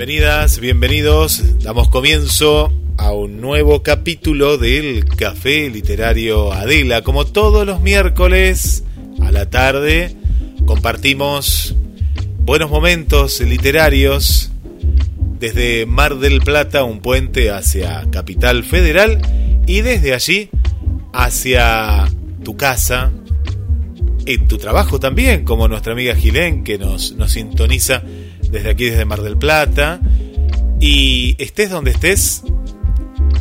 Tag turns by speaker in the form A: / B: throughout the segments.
A: Bienvenidas, bienvenidos. Damos comienzo a un nuevo capítulo del Café Literario Adela. Como todos los miércoles a la tarde, compartimos buenos momentos literarios desde Mar del Plata, un puente hacia Capital Federal, y desde allí hacia tu casa, y tu trabajo también, como nuestra amiga Gilén, que nos, nos sintoniza desde aquí, desde Mar del Plata. Y estés donde estés,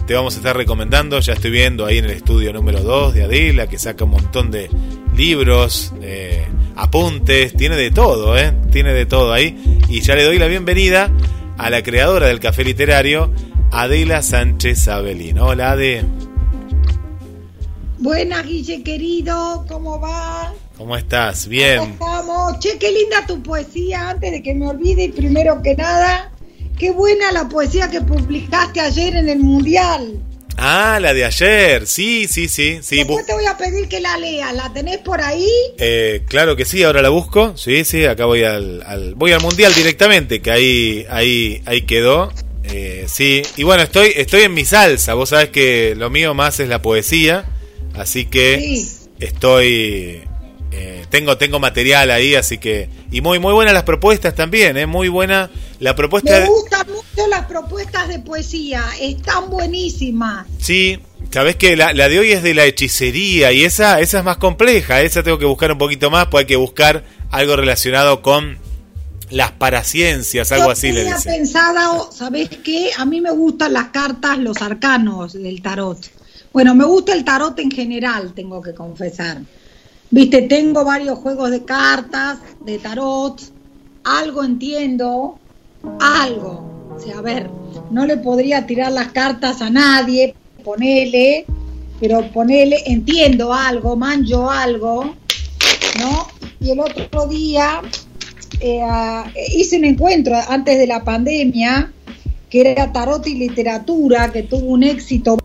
A: te vamos a estar recomendando. Ya estoy viendo ahí en el estudio número 2 de Adela, que saca un montón de libros, apuntes, tiene de todo, ¿eh? Tiene de todo ahí. Y ya le doy la bienvenida a la creadora del café literario, Adela Sánchez Abelín. Hola, Ade.
B: Buenas, Guille querido, ¿cómo va?
A: ¿Cómo estás? Bien.
B: ¿Cómo Che, qué linda tu poesía, antes de que me olvide, primero que nada, qué buena la poesía que publicaste ayer en el Mundial.
A: Ah, la de ayer, sí, sí, sí. sí.
B: Después te voy a pedir que la leas, ¿la tenés por ahí?
A: Eh, claro que sí, ahora la busco, sí, sí, acá voy al, voy al Mundial directamente, que ahí, ahí, ahí quedó. Eh, sí, y bueno, estoy, estoy en mi salsa, vos sabés que lo mío más es la poesía, así que estoy eh, tengo, tengo material ahí, así que. Y muy, muy buenas las propuestas también, ¿eh? Muy buena la propuesta.
B: Me gustan mucho las propuestas de poesía, están buenísimas.
A: Sí, sabes que la, la, de hoy es de la hechicería y esa, esa es más compleja, esa tengo que buscar un poquito más, pues hay que buscar algo relacionado con las paraciencias, algo así le dice.
B: pensado, ¿sabes qué? A mí me gustan las cartas, los arcanos del tarot. Bueno, me gusta el tarot en general, tengo que confesar. Viste, tengo varios juegos de cartas, de tarot, algo entiendo, algo. O sea, a ver, no le podría tirar las cartas a nadie, ponele, pero ponele, entiendo algo, manjo algo, ¿no? Y el otro día eh, hice un encuentro antes de la pandemia que era Tarot y Literatura, que tuvo un éxito.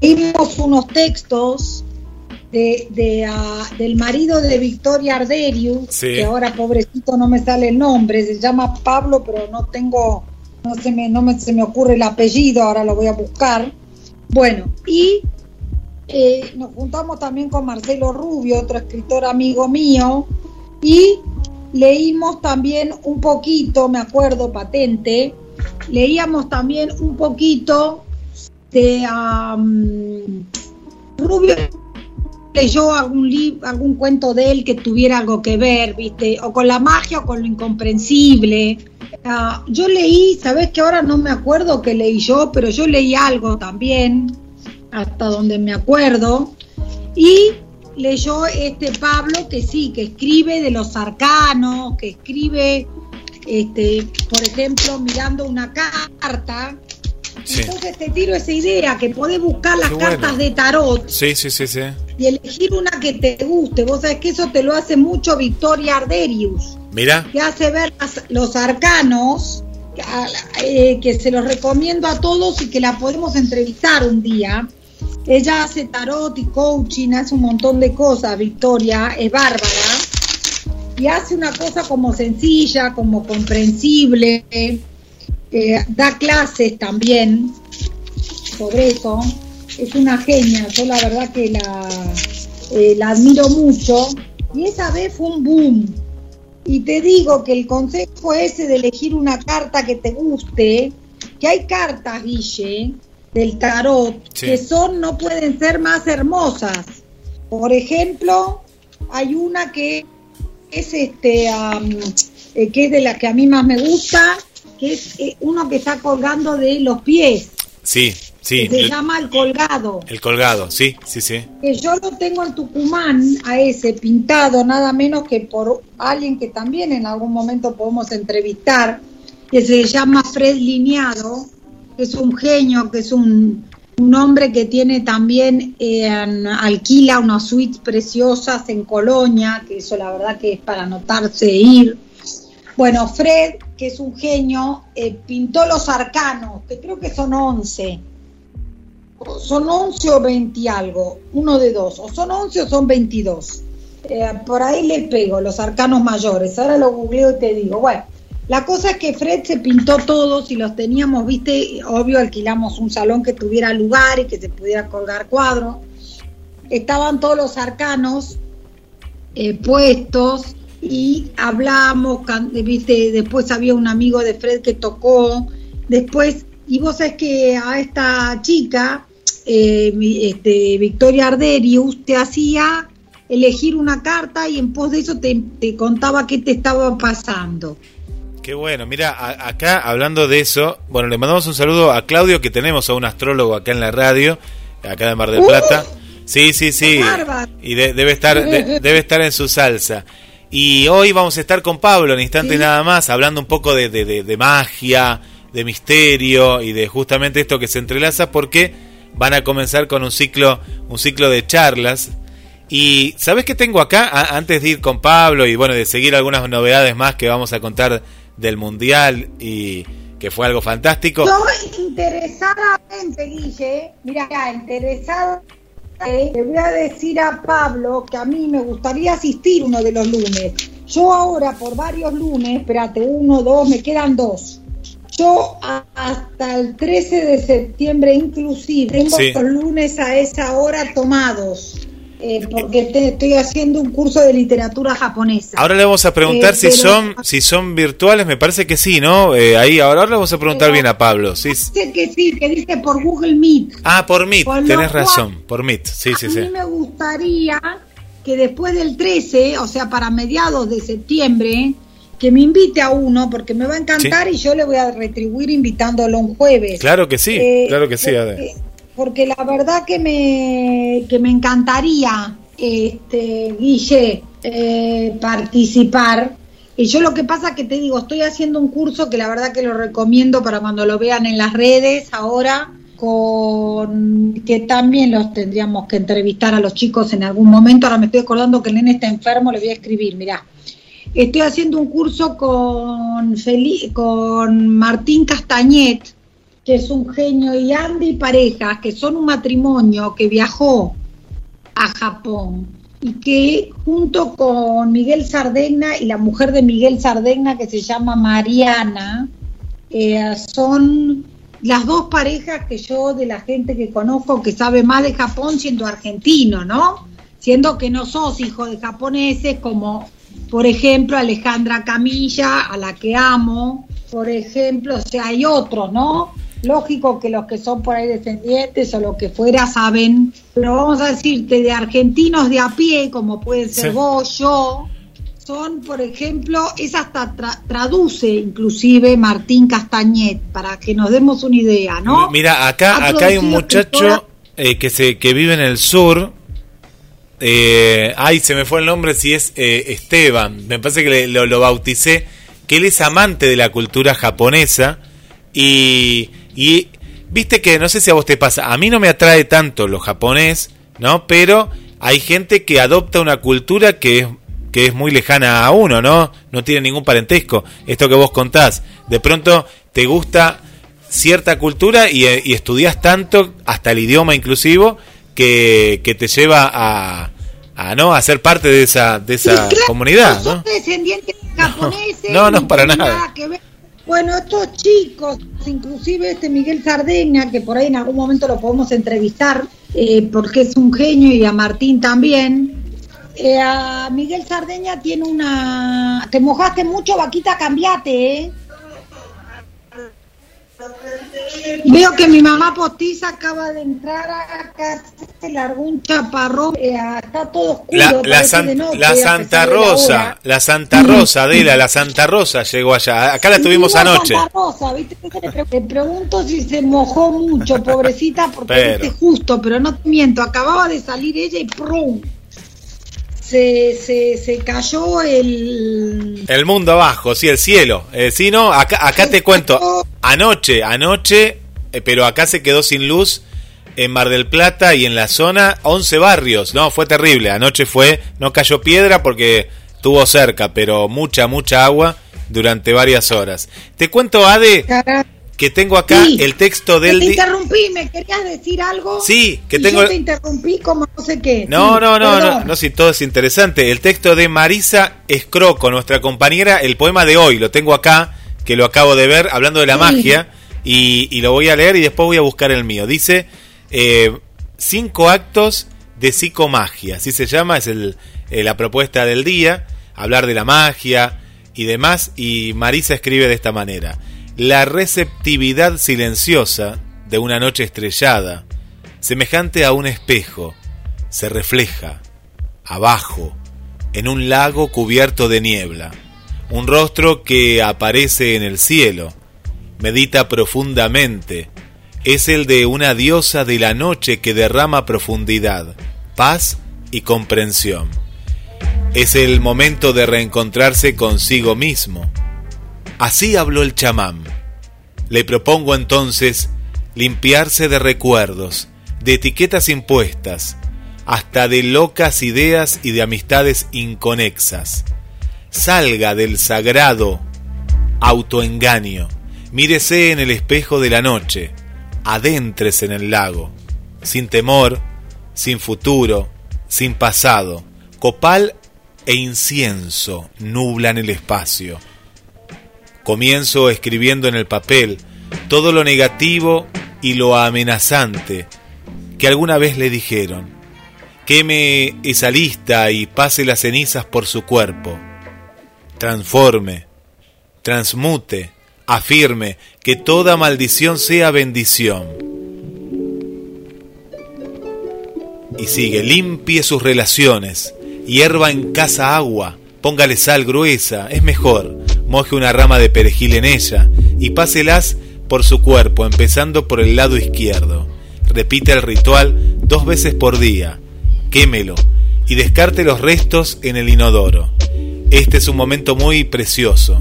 B: Vimos unos textos de, ah, del marido de Victoria Arderius, que ahora pobrecito no me sale el nombre, se llama Pablo, pero no tengo, no se me, no me, se me ocurre el apellido, ahora lo voy a buscar. Bueno, y eh, nos juntamos también con Marcelo Rubio, otro escritor amigo mío, y leímos también un poquito, me acuerdo, patente, leíamos también un poquito de Rubio leyó algún libro, algún cuento de él que tuviera algo que ver, ¿viste? O con la magia o con lo incomprensible. Ah, yo leí, sabes que ahora no me acuerdo que leí yo, pero yo leí algo también, hasta donde me acuerdo. Y leyó este Pablo que sí, que escribe de los arcanos, que escribe, este, por ejemplo, mirando una carta. Entonces te tiro esa idea, que podés buscar las cartas de tarot.
A: Sí, sí, sí, sí.
B: Y elegir una que te guste. Vos sabés que eso te lo hace mucho Victoria Arderius.
A: Mira.
B: Que hace ver los arcanos, eh, que se los recomiendo a todos y que la podemos entrevistar un día ella hace tarot y coaching, hace un montón de cosas, Victoria, es bárbara. Y hace una cosa como sencilla, como comprensible. Eh, da clases también sobre eso. Es una genia, yo la verdad que la, eh, la admiro mucho. Y esa vez fue un boom. Y te digo que el consejo ese de elegir una carta que te guste, que hay cartas, Guille, del tarot, que son, no pueden ser más hermosas. Por ejemplo, hay una que es este, eh, que es de la que a mí más me gusta, que es eh, uno que está colgando de los pies.
A: Sí, sí.
B: se llama el colgado.
A: El colgado, sí, sí, sí.
B: Que yo lo tengo en Tucumán, a ese pintado, nada menos que por alguien que también en algún momento podemos entrevistar, que se llama Fred Lineado es un genio, que es un, hombre que tiene también, eh, alquila unas suites preciosas en Colonia, que eso la verdad que es para anotarse e ir. Bueno, Fred, que es un genio, eh, pintó los arcanos, que creo que son 11. Son 11 o 20 algo, uno de dos, o son 11 o son 22. Eh, por ahí le pego los arcanos mayores, ahora lo googleo y te digo, bueno, la cosa es que Fred se pintó todos y los teníamos, viste, obvio alquilamos un salón que tuviera lugar y que se pudiera colgar cuadros. Estaban todos los arcanos eh, puestos y hablamos, viste, después había un amigo de Fred que tocó, después, y vos sabés que a esta chica, eh, este, Victoria Arderius, te hacía elegir una carta y en pos de eso te, te contaba qué te estaba pasando.
A: Qué bueno, mira, acá hablando de eso, bueno, le mandamos un saludo a Claudio, que tenemos a un astrólogo acá en la radio, acá de Mar del Plata. Uh, sí, sí, sí. Y debe estar debe estar en su salsa. Y hoy vamos a estar con Pablo en instante nada más, hablando un poco de, de, magia, de misterio y de justamente esto que se entrelaza, porque van a comenzar con un ciclo, un ciclo de charlas. Y ¿sabes qué tengo acá? antes de ir con Pablo y bueno, de seguir algunas novedades más que vamos a contar del Mundial y que fue algo fantástico.
B: Yo interesadamente, Guille, mira, interesada, le voy a decir a Pablo que a mí me gustaría asistir uno de los lunes. Yo ahora por varios lunes, espérate, uno, dos, me quedan dos. Yo hasta el 13 de septiembre inclusive tengo los lunes a esa hora tomados. Eh, porque estoy haciendo un curso de literatura japonesa.
A: Ahora le vamos a preguntar eh, si son si son virtuales, me parece que sí, ¿no? Eh, ahí ahora, le vamos a preguntar bien a Pablo. Sí.
B: que sí, que dice por Google Meet.
A: Ah, por Meet, tenés razón, por Meet. Sí, sí, sí.
B: A mí me gustaría que después del 13, o sea, para mediados de septiembre, que me invite a uno porque me va a encantar y yo le voy a retribuir invitándolo un jueves.
A: Claro que sí, claro que sí
B: porque la verdad que me, que me encantaría, este, Guille, eh, participar. Y yo lo que pasa que te digo, estoy haciendo un curso que la verdad que lo recomiendo para cuando lo vean en las redes ahora, con que también los tendríamos que entrevistar a los chicos en algún momento. Ahora me estoy acordando que el nene está enfermo, le voy a escribir, mirá. Estoy haciendo un curso con, con Martín Castañet, que es un genio, y Andy Parejas, que son un matrimonio que viajó a Japón y que junto con Miguel Sardegna y la mujer de Miguel Sardegna, que se llama Mariana, eh, son las dos parejas que yo de la gente que conozco que sabe más de Japón siendo argentino, ¿no? Siendo que no sos hijo de japoneses como por ejemplo, Alejandra Camilla, a la que amo, por ejemplo, o sea, hay otros, ¿no? Lógico que los que son por ahí descendientes o lo que fuera saben, pero vamos a decirte de argentinos de a pie, como pueden ser vos, yo, son, por ejemplo, es hasta traduce inclusive Martín Castañet, para que nos demos una idea, ¿no?
A: Mira, acá, acá hay un muchacho eh, que, se, que vive en el sur, eh, ay, se me fue el nombre, si es eh, Esteban, me parece que lo, bauticé, que él es amante de la cultura japonesa y, y viste que no sé si a vos te pasa, a mí no me atrae tanto lo japonés, ¿no? Pero hay gente que adopta una cultura que es, que es muy lejana a uno, ¿no? No tiene ningún parentesco. Esto que vos contás, de pronto te gusta cierta cultura y, y estudias tanto, hasta el idioma inclusivo, que, que te lleva a, a, ¿no? a ser parte de esa, de esa comunidad. ¿no?
B: descendientes japoneses.
A: No, no, para nada.
B: Bueno, estos chicos, inclusive este Miguel Sardeña, que por ahí en algún momento lo podemos entrevistar, eh, porque es un genio, y a Martín también. Eh, a Miguel Sardeña tiene una... Te mojaste mucho, vaquita, cambiate, ¿eh? Veo que mi mamá postiza acaba de entrar acá, se largó un chaparrón, eh, está todo oscuro.
A: La, la, Santa Rosa, la, Santa Rosa, Adela, la Santa Rosa llegó allá. Acá la tuvimos anoche.
B: Santa Rosa, ¿viste? Te pregunto si se mojó mucho, pobrecita, porque es justo, pero no te miento, acababa de salir ella y ¡prum! Se, se, se cayó el...
A: El mundo abajo, sí, el cielo. Eh, sí, no, acá, acá te cuento, anoche, anoche, eh, pero acá se quedó sin luz en Mar del Plata y en la zona 11 barrios, no, fue terrible, anoche fue, no cayó piedra porque estuvo cerca, pero mucha, mucha agua durante varias horas. Te cuento, Ade, que tengo acá el texto del...
B: Te interrumpí, ¿me querías decir algo?
A: Sí, que tengo...
B: Yo te interrumpí como no sé qué.
A: No, no, no, no, no, si todo es interesante. El texto de Marisa Escroco, nuestra compañera, el poema de hoy, lo tengo acá, que lo acabo de ver, hablando de la magia, y, lo voy a leer y después voy a buscar el mío. Dice, eh, cinco actos de psicomagia, así se llama, es el, eh, la propuesta del día, hablar de la magia y demás, y Marisa escribe de esta manera. La receptividad silenciosa de una noche estrellada, semejante a un espejo, se refleja abajo, en un lago cubierto de niebla. Un rostro que aparece en el cielo, medita profundamente, es el de una diosa de la noche que derrama profundidad, paz y comprensión. Es el momento de reencontrarse consigo mismo, Así habló el chamán. Le propongo entonces limpiarse de recuerdos, de etiquetas impuestas, hasta de locas ideas y de amistades inconexas. Salga del sagrado autoengaño, mírese en el espejo de la noche, adéntrese en el lago, sin temor, sin futuro, sin pasado, copal e incienso nublan el espacio Comienzo escribiendo en el papel todo lo negativo y lo amenazante que alguna vez le dijeron. Queme esa lista y pase las cenizas por su cuerpo. Transforme, transmute, afirme que toda maldición sea bendición. Y sigue, limpie sus relaciones, hierva en casa agua, póngale sal gruesa, es mejor moje una rama de perejil en ella y páselas por su cuerpo, empezando por el lado izquierdo. Repite el ritual dos veces por día, quémelo y descarte los restos en el inodoro. Este es un momento muy precioso.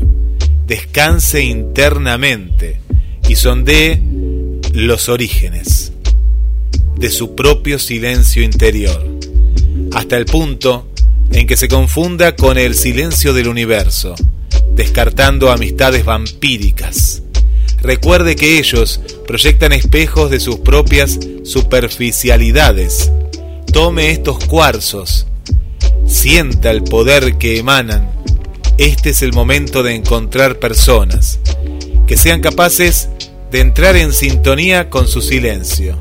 A: Descanse internamente y sondee los orígenes de su propio silencio interior, hasta el punto en que se confunda con el silencio del universo, descartando amistades vampíricas. Recuerde que ellos proyectan espejos de sus propias superficialidades. Tome estos cuarzos, sienta el poder que emanan. Este es el momento de encontrar personas que sean capaces de entrar en sintonía con su silencio.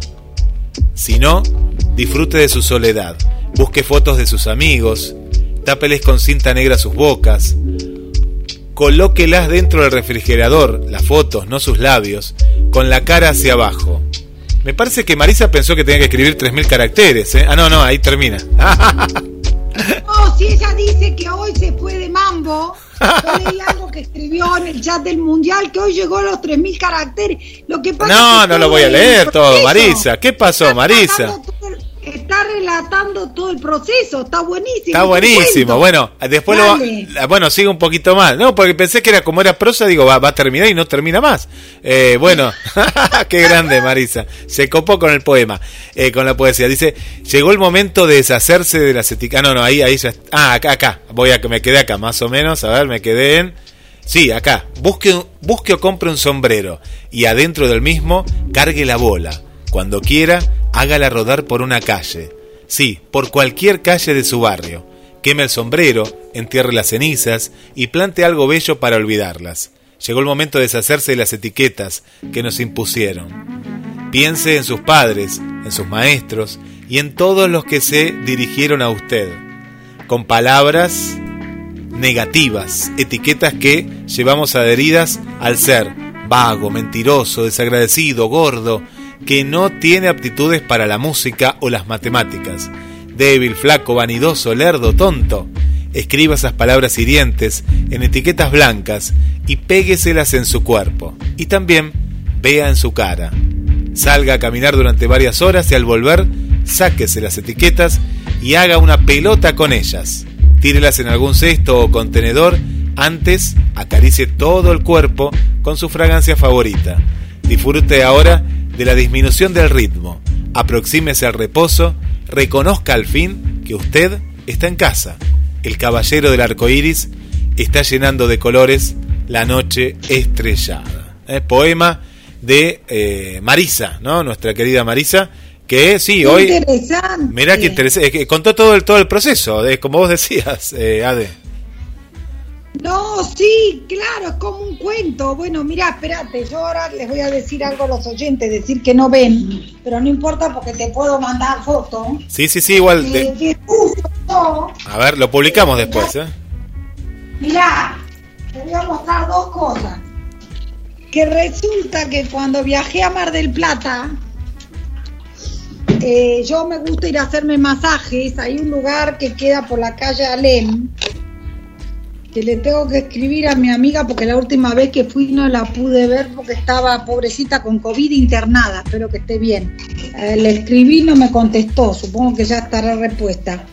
A: Si no, disfrute de su soledad, busque fotos de sus amigos, tápeles con cinta negra sus bocas, colóquelas dentro del refrigerador, las fotos, no sus labios, con la cara hacia abajo. Me parece que Marisa pensó que tenía que escribir 3.000 caracteres. ¿eh? Ah, no, no, ahí termina.
B: no, si ella dice que hoy se fue de mambo, yo leí algo que escribió en el chat del mundial que hoy llegó a los 3.000 caracteres. Lo que pasa
A: no, no lo voy a leer todo, Marisa. ¿Qué pasó, Marisa?
B: Está relatando todo el proceso, está buenísimo.
A: Está buenísimo, bueno, después lo, bueno, sigue un poquito más, no, porque pensé que era como era prosa, digo, va, a terminar y no termina más. Eh, bueno, qué grande Marisa, se copó con el poema, eh, con la poesía. Dice, llegó el momento de deshacerse de las etiquetas, ah, no, no, ahí, ahí ya, ah, acá, acá, voy a que me quedé acá, más o menos, a ver, me quedé en... Sí, acá. Busque, busque o compre un sombrero y adentro del mismo cargue la bola. Cuando quiera, hágala rodar por una calle. Sí, por cualquier calle de su barrio. Queme el sombrero, entierre las cenizas y plante algo bello para olvidarlas. Llegó el momento de deshacerse de las etiquetas que nos impusieron. Piense en sus padres, en sus maestros y en todos los que se dirigieron a usted, con palabras negativas, etiquetas que llevamos adheridas al ser vago, mentiroso, desagradecido, gordo, que no tiene aptitudes para la música o las matemáticas. Débil, flaco, vanidoso, lerdo, tonto. Escriba esas palabras hirientes en etiquetas blancas y pégueselas en su cuerpo. Y también vea en su cara. Salga a caminar durante varias horas y al volver, sáquese las etiquetas y haga una pelota con ellas. Tírelas en algún cesto o contenedor. Antes, acaricie todo el cuerpo con su fragancia favorita. Disfrute ahora de la disminución del ritmo. Aproxímese al reposo, reconozca al fin que usted está en casa. El caballero del arco iris está llenando de colores la noche estrellada. ¿Eh? Poema de eh, Marisa, ¿no? Nuestra querida Marisa, que sí, hoy.
B: Interesante.
A: Mirá que interesante. Contó todo el, todo el proceso, de, como vos decías, eh, Ade.
B: No, sí, claro, es como un cuento. Bueno, mira, espérate, yo ahora les voy a decir algo a los oyentes, decir que no ven, pero no importa porque te puedo mandar fotos.
A: Sí, sí, sí, igual. De... a ver, lo publicamos después, ¿eh?
B: Mirá, te voy a mostrar dos cosas. Que resulta que cuando viajé a Mar del Plata, eh, yo me gusta ir a hacerme masajes. Hay un lugar que queda por la calle Alem que le tengo que escribir a mi amiga porque la última vez que fui no la pude ver porque estaba pobrecita con COVID internada, espero que esté bien. Eh, le escribí no me contestó, supongo que ya estará respuesta.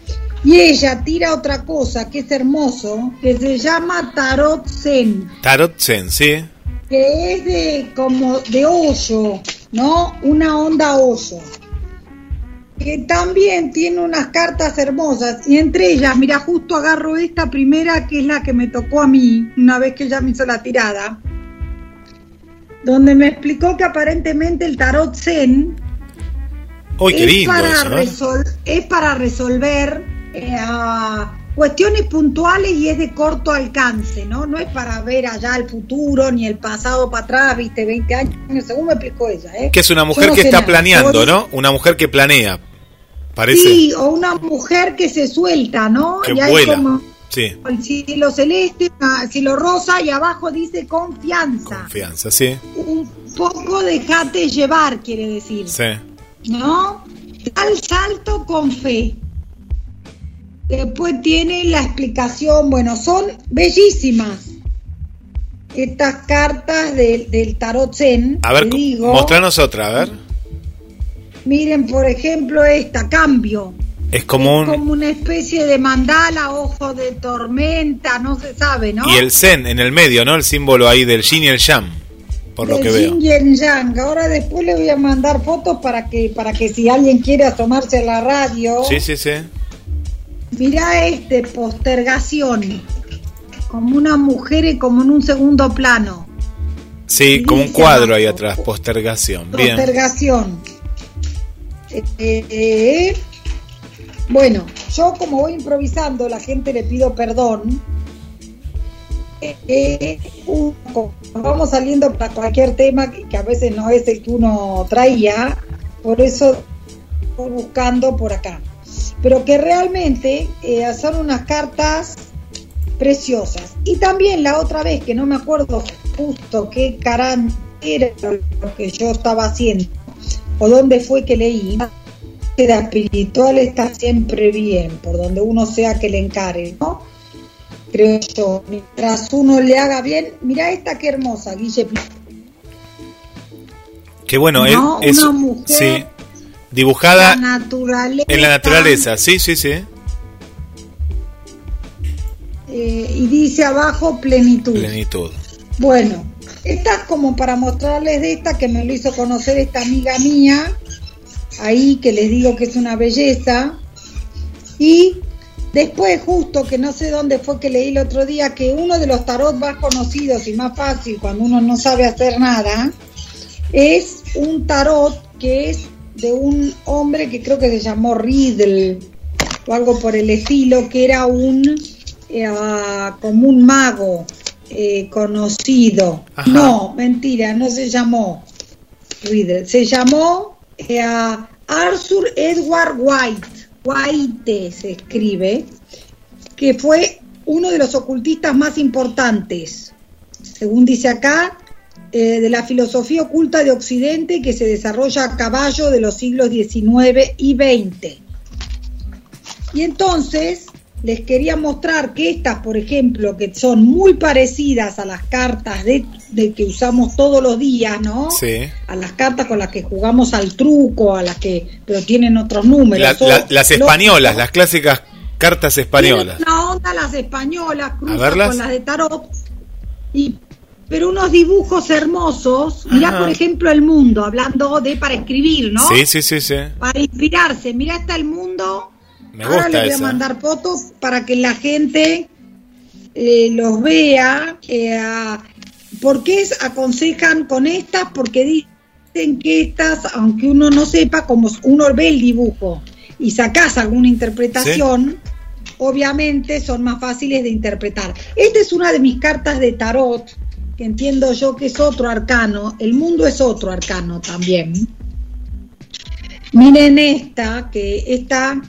B: Y ella tira otra cosa que es hermoso, que se llama Tarot Zen.
A: Tarot Zen, sí.
B: Que es de como de hoyo, ¿no? Una onda hoyo que también tiene unas cartas hermosas y entre ellas, mira, justo agarro esta primera que es la que me tocó a mí una vez que ella me hizo la tirada, donde me explicó que aparentemente el tarot zen es, para es, para resolver eh, cuestiones puntuales y es de corto alcance, ¿no? No es para ver allá el futuro ni el pasado para atrás, viste, 20 años, según me explicó ella. ¿eh?
A: Que es una mujer que está planeando, ¿no? Una mujer que planea
B: Sí, o una mujer que se suelta, ¿no?
A: Que vuela. Como sí.
B: el cielo celeste, cielo rosa y abajo dice confianza.
A: Confianza, sí.
B: Un poco dejate llevar, quiere decir.
A: Sí.
B: ¿No? Tal salto con fe. Después tiene la explicación, bueno, son bellísimas estas cartas del tarot Zen.
A: A ver, mostranos otra, a ver.
B: Miren, por ejemplo, esta, cambio.
A: Es como,
B: como una especie de mandala, ojo de tormenta, no se sabe, ¿no?
A: Y el Zen en el medio, ¿no? El símbolo ahí del Yin y el Yang, por lo que veo.
B: Yin y el Yang. Ahora después le voy a mandar fotos para que para que si alguien quiere asomarse a la radio.
A: Sí, sí, sí.
B: Mirá este, postergación. Como una mujer y como en un segundo plano.
A: Sí, como un cuadro ahí atrás, postergación.
B: Postergación. Eh, bueno, yo como voy improvisando, la gente le pido perdón. Eh, vamos saliendo para cualquier tema que, a veces no es el que uno traía, por eso estoy buscando por acá. Pero que realmente son unas cartas preciosas. Y también la otra vez, que no me acuerdo justo qué carán era lo que yo estaba haciendo, o dónde fue que leí, la espiritual está siempre bien, por donde uno sea que le encare, ¿no? Creo yo, mientras uno le haga bien, mira esta qué hermosa, Guille.
A: Qué bueno, es, una mujer dibujada en la naturaleza, sí, sí, sí.
B: Eh, y dice abajo plenitud.
A: Plenitud.
B: Bueno, esta es como para mostrarles de esta que me lo hizo conocer esta amiga mía, ahí que les digo que es una belleza. Y después justo que no sé dónde fue que leí el otro día que uno de los tarot más conocidos y más fácil cuando uno no sabe hacer nada es un tarot que es de un hombre que creo que se llamó Riddle o algo por el estilo, que era un eh, como un mago eh, conocido. No, mentira, no se llamó Riddle, se llamó eh, Arthur Edward White, White se escribe, que fue uno de los ocultistas más importantes, según dice acá, de la filosofía oculta de Occidente que se desarrolla a caballo de los siglos XIX y XX. Y entonces, les quería mostrar que estas, por ejemplo, que son muy parecidas a las cartas de, que usamos todos los días, ¿no?
A: Sí.
B: A las cartas con las que jugamos al truco, a las que, pero tienen otros números.
A: las españolas, las clásicas cartas españolas.
B: Una onda las españolas, cruzan con las de tarot. Y, pero unos dibujos hermosos. Mirá, por ejemplo, el mundo, hablando de para escribir, ¿no?
A: Sí, sí, sí, sí.
B: Para inspirarse. Mirá, está el mundo
A: me Ahora
B: les voy a mandar fotos para que la gente eh, los vea. Eh, ¿Por qué aconsejan con estas? Porque dicen que estas, aunque uno no sepa, como uno ve el dibujo y sacas alguna interpretación, obviamente son más fáciles de interpretar. Esta es una de mis cartas de tarot, que entiendo yo que es otro arcano. El mundo es otro arcano también. Miren esta, que esta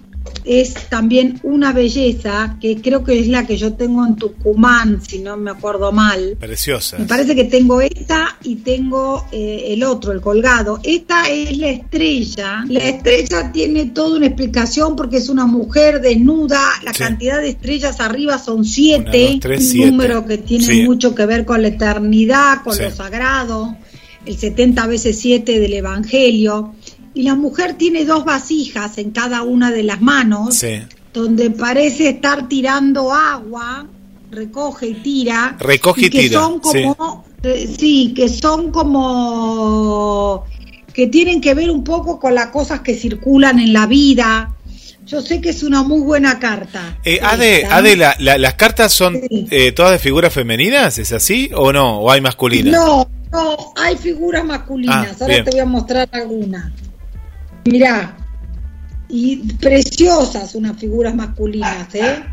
B: es también una belleza que creo que es la que yo tengo en Tucumán, si no me acuerdo mal.
A: Preciosa.
B: Me parece que tengo esta y tengo eh, el otro, el colgado. Esta es la estrella. La estrella tiene toda una explicación porque es una mujer desnuda. La cantidad de estrellas arriba son siete. un número que tiene mucho que ver con la eternidad, con lo sagrado. El 70 veces 7 del Evangelio y la mujer tiene dos vasijas en cada una de las manos, donde parece estar tirando agua, recoge y tira.
A: Recoge y, que tira.
B: Son como, eh, sí. que son como que tienen que ver un poco con las cosas que circulan en la vida. Yo sé que es una muy buena carta.
A: Eh, Ade, ¿las cartas son eh, todas de figuras femeninas? ¿Es así o no? ¿O hay masculinas?
B: No, no, hay figuras masculinas. Ah, Ahora te voy a mostrar algunas. Mirá, y preciosas unas figuras masculinas, ¿eh?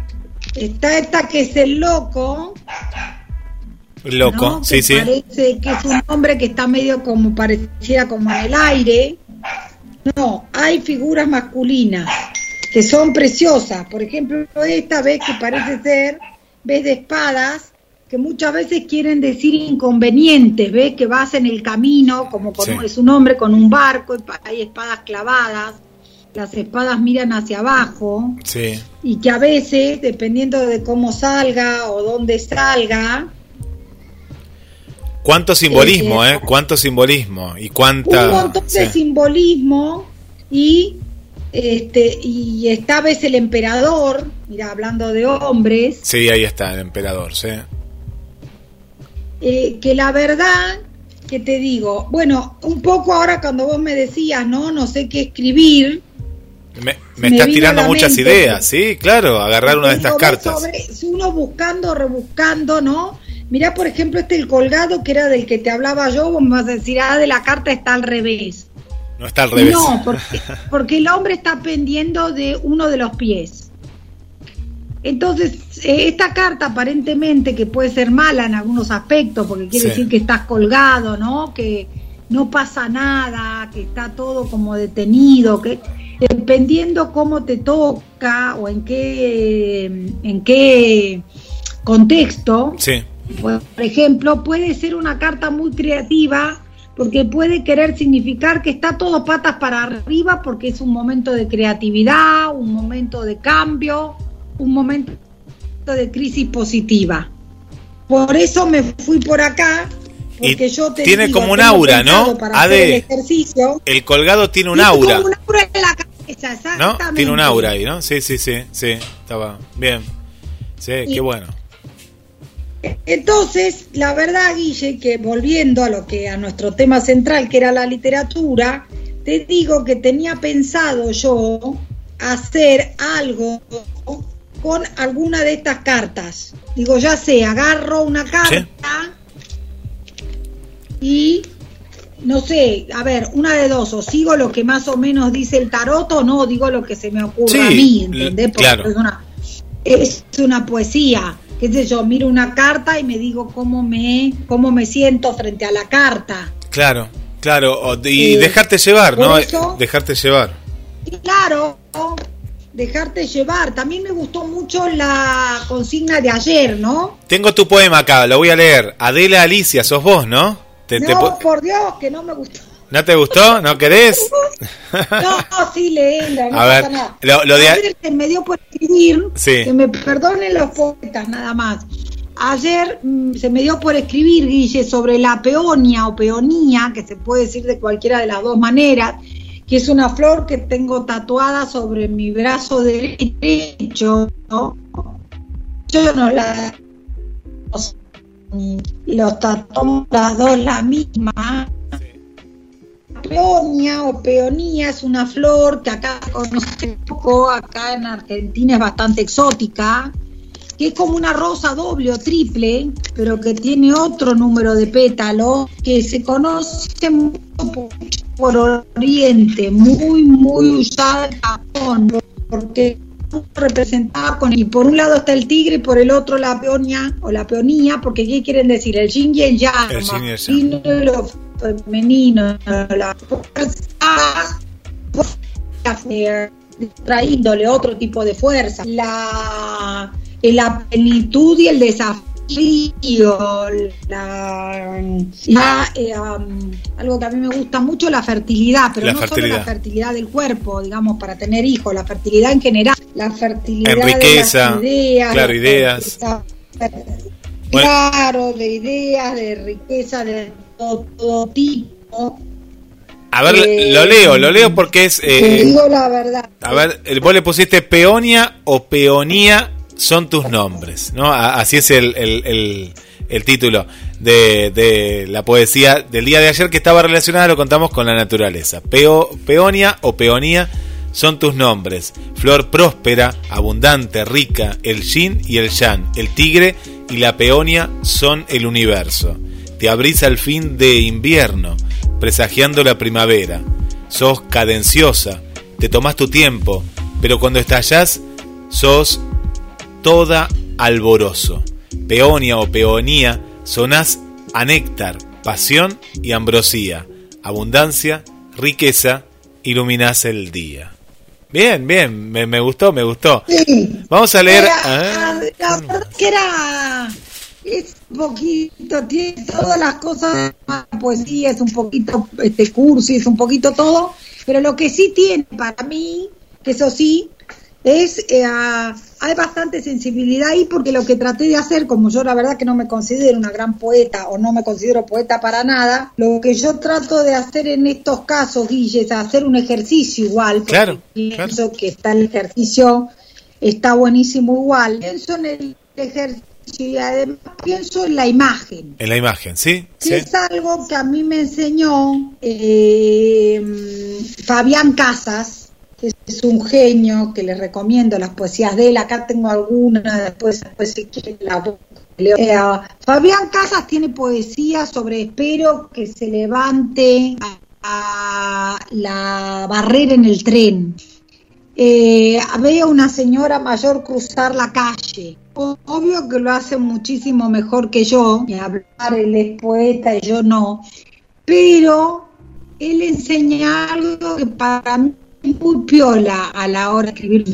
B: Está esta que es el loco.
A: Loco, sí, sí.
B: Parece que es un hombre que está medio como pareciera como en el aire. No, hay figuras masculinas que son preciosas. Por ejemplo, esta vez que parece ser, ves de espadas, que muchas veces quieren decir inconvenientes, ¿ves? Que vas en el camino, como es un hombre con un barco, y hay espadas clavadas, las espadas miran hacia abajo, y que a veces, dependiendo de cómo salga o dónde salga...
A: Cuánto simbolismo, ¿eh? ¿eh? Cuánto simbolismo y cuánta...
B: Un montón de simbolismo y este y esta vez el emperador, mira, hablando de hombres.
A: Sí, ahí está el emperador, sí.
B: Eh, que la verdad, que te digo, bueno, un poco ahora cuando vos me decías, ¿no? No sé qué escribir.
A: Me, estás tirando muchas ideas, sí, claro, agarrar una de estas cartas.
B: si uno buscando, rebuscando, ¿no? Mirá, por ejemplo, este el colgado que era del que te hablaba yo, vos me vas a decir, ah, de la carta está al revés.
A: No está al revés.
B: No, porque, porque el hombre está pendiendo de uno de los pies. Entonces, esta carta aparentemente que puede ser mala en algunos aspectos, porque quiere decir que estás colgado, ¿no? Que no pasa nada, que está todo como detenido, que dependiendo cómo te toca o en qué en qué contexto. Por ejemplo, puede ser una carta muy creativa porque puede querer significar que está todo patas para arriba porque es un momento de creatividad, un momento de cambio, un momento de crisis positiva. Por eso me fui por acá porque yo te
A: tiene como un aura, ¿no? El, ejercicio, el colgado tiene un aura. Como un aura en la cabeza, ¿No? Tiene un aura ahí, ¿no? Sí, sí, sí, sí, estaba bien. Sí, qué bueno.
B: Entonces, la verdad, Guille, que volviendo a lo que a nuestro tema central, que era la literatura, te digo que tenía pensado yo hacer algo con alguna de estas cartas. Digo, ya sé, agarro una carta y no sé, a ver, una de dos, o sigo lo que más o menos dice el tarot o no digo lo que se me ocurre a mí, ¿entendés? Porque es, una, es una poesía, qué sé yo, miro una carta y me digo cómo me, cómo me siento frente a la carta.
A: Claro, claro, y eh, dejarte llevar, ¿no? dejarte llevar.
B: Claro, dejarte llevar. También me gustó mucho la consigna de ayer, ¿no?
A: Tengo tu poema acá, lo voy a leer. Adela Alicia, sos vos, ¿no?
B: no, por Dios, que no me gustó.
A: ¿No te gustó? ¿No querés?
B: no, sí, leela, no a ver, nada. Lo, lo de... Ayer se me dio por escribir, que me perdonen los poetas nada más. Ayer mm, se me dio por escribir, Guille, sobre la peonia o peonía, que se puede decir de cualquiera de las dos maneras, que es una flor que tengo tatuada sobre mi brazo derecho. ¿no? Yo no la los tatuamos las dos la misma. Peonia o peonía es una flor que acá conoce poco, acá en Argentina es bastante exótica, que es como una rosa doble o triple, pero que tiene otro número de pétalos, que se conoce mucho Oriente, muy, muy usada en Japón, porque representada con y por un lado está el tigre y por el otro la peonia o la peonía porque qué quieren decir el yin y el yang el masculino y lo femenino la fuerza trayéndole otro tipo de fuerza. La la plenitud y el desafío la, eh, algo que a mí me gusta mucho, la fertilidad, pero no solo la fertilidad del cuerpo, digamos, para tener hijos, la fertilidad en general, la fertilidad
A: de ideas, claro, ideas.
B: claro, de ideas, de riqueza, de todo, tipo.
A: A ver, eh, lo leo, lo leo porque es...
B: Eh, digo la verdad.
A: A ver, vos le pusiste peonia o peonía son tus nombres, ¿no? Así es el, el, el, título de, de, la poesía del día de ayer que estaba relacionada, lo contamos con la naturaleza. Peo, peonia o peonía son tus nombres. Flor próspera, abundante, rica, el yin y el yang, el tigre y la peonia son el universo. Te abrís al fin de invierno, presagiando la primavera. Sos cadenciosa, te tomás tu tiempo, pero cuando estallás, sos toda alboroso. Peonia o peonía, sonás a néctar, pasión y ambrosía, abundancia, riqueza, iluminás el día. Bien, bien, me, gustó, me gustó. Vamos a leer.
B: Ah, la verdad que era. Es un poquito, tiene todas las cosas, poesía, es un poquito este cursi, es un poquito todo, pero lo que sí tiene para mí, que eso sí, es eh, hay bastante sensibilidad ahí porque lo que traté de hacer, como yo la verdad que no me considero una gran poeta o no me considero poeta para nada, lo que yo trato de hacer en estos casos, Guille, es hacer un ejercicio igual,
A: claro,
B: pienso que está el ejercicio, está buenísimo igual, pienso en el ejercicio y además pienso en la imagen.
A: En la imagen, sí.
B: Que es algo que a mí me enseñó eh, Fabián Casas, es un genio que les recomiendo las poesías de él. Acá tengo algunas, después, después si quieren eh, Fabián Casas tiene poesía sobre espero que se levante a, la barrera en el tren. Eh, veo una señora mayor cruzar la calle. Obvio que lo hace muchísimo mejor que yo, hablar, él es poeta y yo no, pero él enseña algo que para mí muy piola a la hora de escribir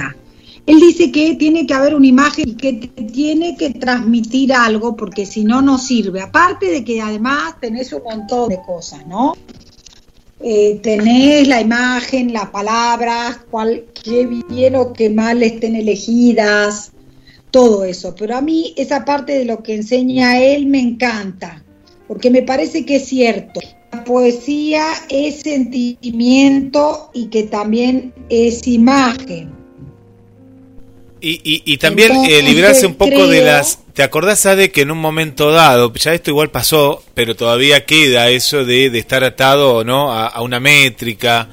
B: él dice que tiene que haber una imagen y que tiene que transmitir algo porque si no, no sirve. Aparte de que además tenés un montón de cosas, ¿no? Eh, tenés la imagen, las palabras, cuál, qué bien o qué mal estén elegidas, todo eso. Pero a mí esa parte de lo que enseña él me encanta, porque me parece que es cierto. Poesía es sentimiento y que también es imagen.
A: Y, también eh, librarse un poco de las... ¿Te acordás, de que en un momento dado, ya esto igual pasó, pero todavía queda eso de, estar atado ¿no? a, una métrica,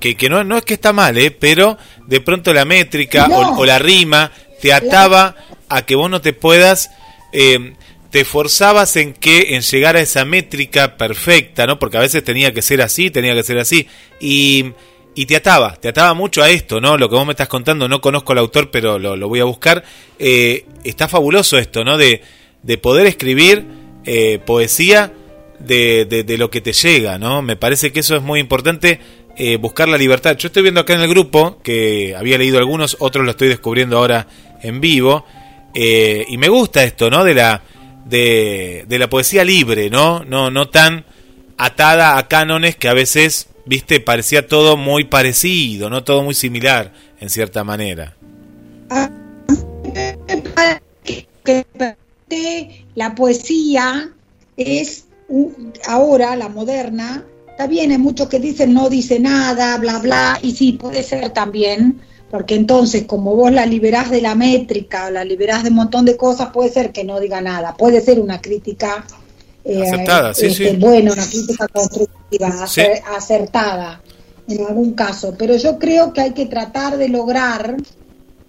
A: que, que no, no es que está mal, ¿eh? pero de pronto la métrica o, la rima te ataba a que vos no te puedas... Eh, te forzabas en que en llegar a esa métrica perfecta, ¿no? Porque a veces tenía que ser así, tenía que ser así. Y te ataba, te ataba mucho a esto, ¿no? Lo que vos me estás contando, no conozco al autor, pero lo, voy a buscar. Eh, está fabuloso esto, ¿no? De, de poder escribir eh, poesía de, de, lo que te llega, ¿no? Me parece que eso es muy importante, eh, buscar la libertad. Yo estoy viendo acá en el grupo, que había leído algunos, otros lo estoy descubriendo ahora en vivo, y me gusta esto, ¿no? De la, de, de la poesía libre, ¿no? No, no tan atada a cánones que a veces viste, parecía todo muy parecido, no todo muy similar, en cierta manera.
B: La poesía es ahora, la moderna, está bien, hay muchos que dicen no dice nada, bla, bla, y sí, puede ser también, porque entonces como vos la liberás de la métrica, la liberás de un montón de cosas, puede ser que no diga nada, puede ser una crítica eh, acertada, sí, este, sí. Bueno, una crítica constructiva, acertada en algún caso, pero yo creo que hay que tratar de lograr,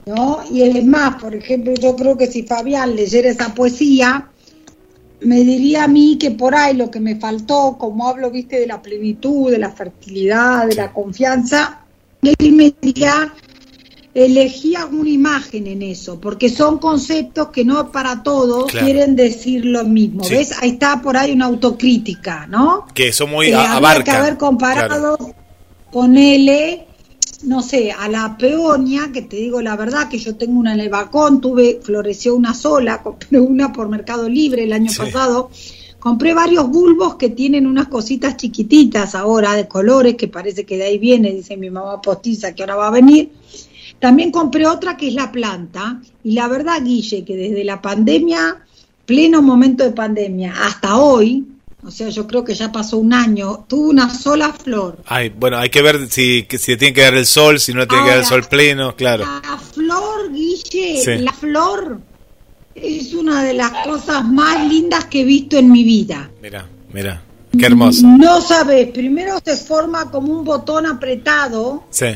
B: ¿no? Y es más, por ejemplo, yo creo que si Fabián leyera esa poesía, me diría a mí que por ahí lo que me faltó, como hablo, viste, de la plenitud, de la fertilidad, de la confianza, él me diría elegí alguna imagen en eso, porque son conceptos que no para todos quieren decir lo mismo. ¿Ves? Ahí está por ahí una autocrítica, ¿no?
A: Que eso muy eh, abarca.
B: que haber comparado con L, no sé, a la peonia, que te digo la verdad, que yo tengo una en el balcón, tuve, floreció una sola, compré una por Mercado Libre el año pasado. Compré varios bulbos que tienen unas cositas chiquititas ahora de colores, que parece que de ahí viene, dice mi mamá postiza que ahora va a venir también compré otra que es la planta y la verdad, Guille, que desde la pandemia, pleno momento de pandemia, hasta hoy, o sea, yo creo que ya pasó un año, tuvo una sola flor.
A: Ay, bueno, hay que ver si, si tiene que dar el sol, si no tiene que dar el sol pleno, claro.
B: La flor, Guille, la flor es una de las cosas más lindas que he visto en mi vida.
A: Mira, mira, qué hermoso.
B: No sabes, primero se forma como un botón apretado.
A: Sí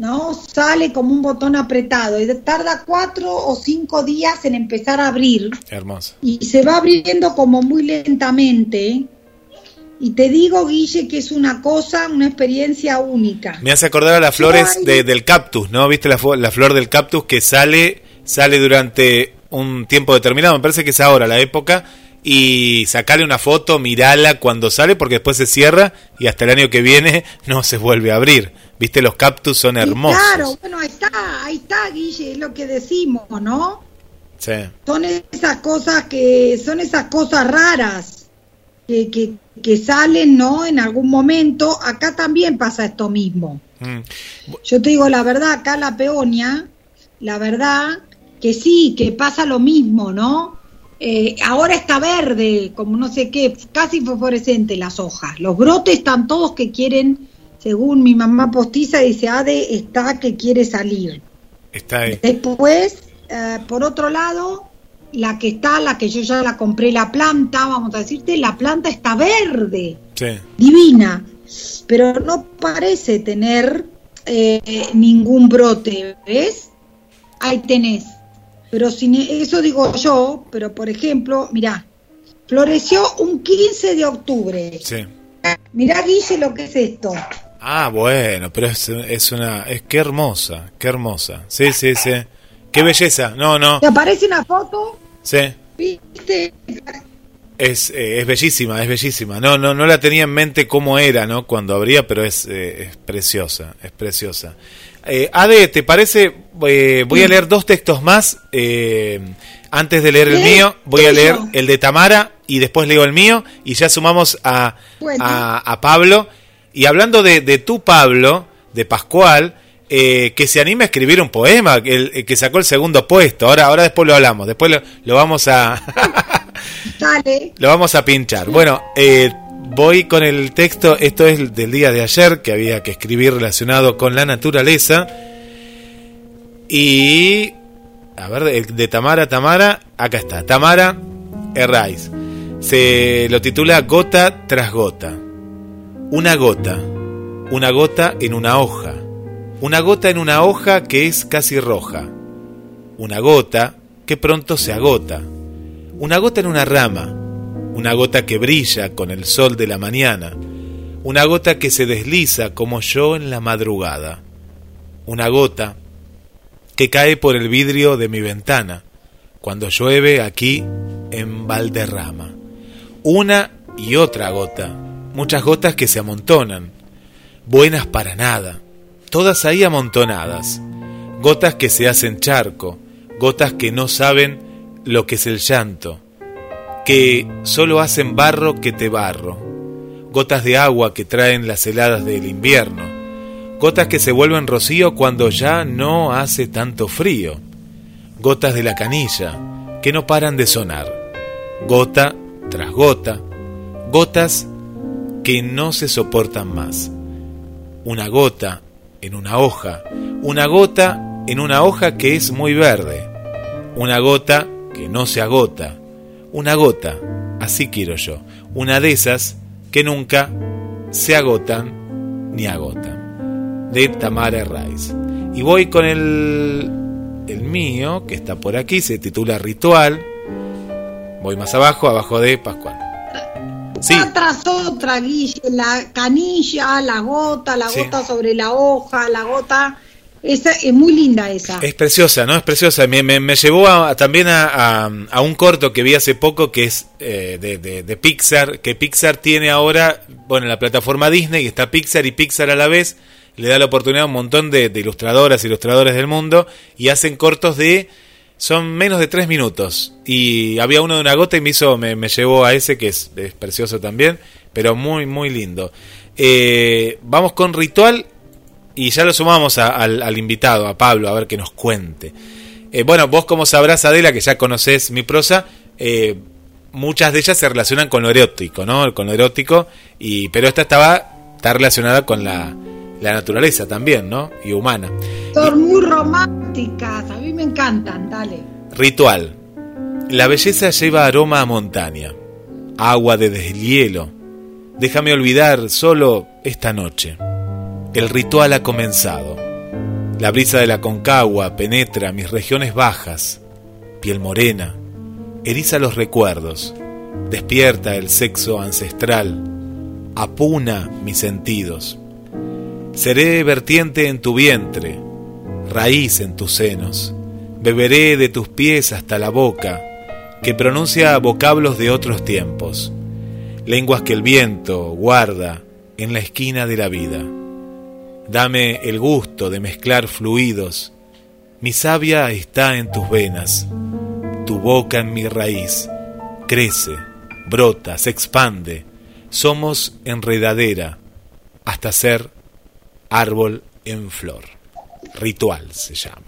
B: ¿no? Sale como un botón apretado y tarda cuatro o cinco días en empezar a abrir.
A: Hermoso.
B: Y se va abriendo como muy lentamente. Y te digo, Guille, que es una cosa, una experiencia única.
A: Me hace acordar a las flores del cactus, ¿no? ¿Viste la, la, flor del cactus que sale, sale durante un tiempo determinado? Me parece que es ahora la época. Y sacarle una foto, mirala cuando sale, porque después se cierra y hasta el año que viene no se vuelve a abrir. Viste, los cactus son hermosos.
B: claro, bueno, ahí está, ahí está, Guille, es lo que decimos, ¿no?
A: Sí.
B: Son esas cosas que, son esas cosas raras que, que, que salen, ¿no? En algún momento. Acá también pasa esto mismo. Mm. Yo te digo la verdad, acá la peonia, la verdad que sí, que pasa lo mismo, ¿no? Eh, ahora está verde, como no sé qué, casi fosforescente las hojas. Los brotes están todos que quieren según mi mamá postiza, dice Ade está que quiere salir.
A: Está ahí.
B: Después, eh, por otro lado, la que está, la que yo ya la compré, la planta, vamos a decirte, la planta está verde,
A: sí.
B: divina, pero no parece tener eh, ningún brote, ¿ves? Ahí tenés. Pero sin eso digo yo, pero por ejemplo, mirá, floreció un 15 de octubre.
A: Sí.
B: Mirá, Guille, lo que es esto.
A: Ah, bueno, pero es, es una... Es qué hermosa, qué hermosa. Sí, sí, sí. Qué belleza. No, no.
B: ¿Te aparece una foto?
A: Sí.
B: ¿Viste?
A: Es, eh, es bellísima, es bellísima. No, no, no la tenía en mente cómo era, ¿no? Cuando abría, pero es, eh, es preciosa, es preciosa. Eh, Ade, ¿te parece? Eh, voy a leer dos textos más. Eh, antes de leer el mío, voy a leer el de Tamara y después leo el mío y ya sumamos a,
B: Bueno.
A: a, a Pablo. Y hablando de, de tu Pablo, de Pascual, eh, que se anime a escribir un poema, el, el que sacó el segundo puesto. Ahora, ahora después lo hablamos, después lo, lo vamos a...
B: Dale.
A: Lo vamos a pinchar. Bueno, eh, voy con el texto. Esto es del día de ayer que había que escribir relacionado con la naturaleza. Y. A ver, de, Tamara, Tamara. Acá está. Tamara Herraiz. Se lo titula Gota tras gota. Una gota. Una gota en una hoja. Una gota en una hoja que es casi roja. Una gota que pronto se agota una gota en una rama, una gota que brilla con el sol de la mañana, una gota que se desliza como yo en la madrugada, una gota que cae por el vidrio de mi ventana cuando llueve aquí en Valderrama. Una y otra gota, muchas gotas que se amontonan, buenas para nada, todas ahí amontonadas, gotas que se hacen charco, gotas que no saben lo que es el llanto, que solo hacen barro que te barro, gotas de agua que traen las heladas del invierno, gotas que se vuelven rocío cuando ya no hace tanto frío, gotas de la canilla que no paran de sonar, gota tras gota, gotas que no se soportan más, una gota en una hoja, una gota en una hoja que es muy verde, una gota que no se agota, una gota, así quiero yo, una de esas que nunca se agotan ni agotan, de Tamara Rice. Y voy con el, el mío, que está por aquí, se titula Ritual. Voy más abajo, abajo de Pascual. Sí,
B: Una tras otra, Guille, la canilla, la gota, la
A: Sí.
B: gota sobre la hoja, la gota. Esa es muy linda esa.
A: es preciosa, ¿no? Es preciosa. Me, me- me llevó a- también a, a- un corto que vi hace poco que es eh, de, de- Pixar, que Pixar tiene ahora, bueno, en la plataforma Disney, está Pixar y Pixar a la vez, le da la oportunidad a un montón de, de ilustradoras, ilustradores del mundo, y hacen cortos de, son menos de tres minutos. Y había uno de una gota y me hizo, me, me llevó a ese que es, es precioso también, pero muy, muy lindo. Eh, vamos con Ritual y ya lo sumamos a- al, al invitado, a Pablo, a ver que nos cuente. Eh, bueno, vos como sabrás, Adela, que ya conocés mi prosa, eh, muchas de ellas se relacionan con lo erótico, ¿no? Con lo erótico, y, pero esta estaba, está relacionada con la, la naturaleza también, ¿no? Y humana.
B: Son muy románticas, a mí me encantan, dale.
A: Ritual. La belleza lleva aroma a montaña, agua de deshielo. Déjame olvidar solo esta noche. El ritual ha comenzado. La brisa de la concagua penetra mis regiones bajas. Piel morena, eriza los recuerdos, despierta el sexo ancestral, apuna mis sentidos. Seré vertiente en tu vientre, raíz en tus senos. Beberé de tus pies hasta la boca, que pronuncia vocablos de otros tiempos, lenguas que el viento guarda en la esquina de la vida. Dame el gusto de mezclar fluidos. Mi savia está en tus venas, tu boca en mi raíz. Crece, brota, se expande. Somos enredadera hasta ser árbol en flor. Ritual se llama.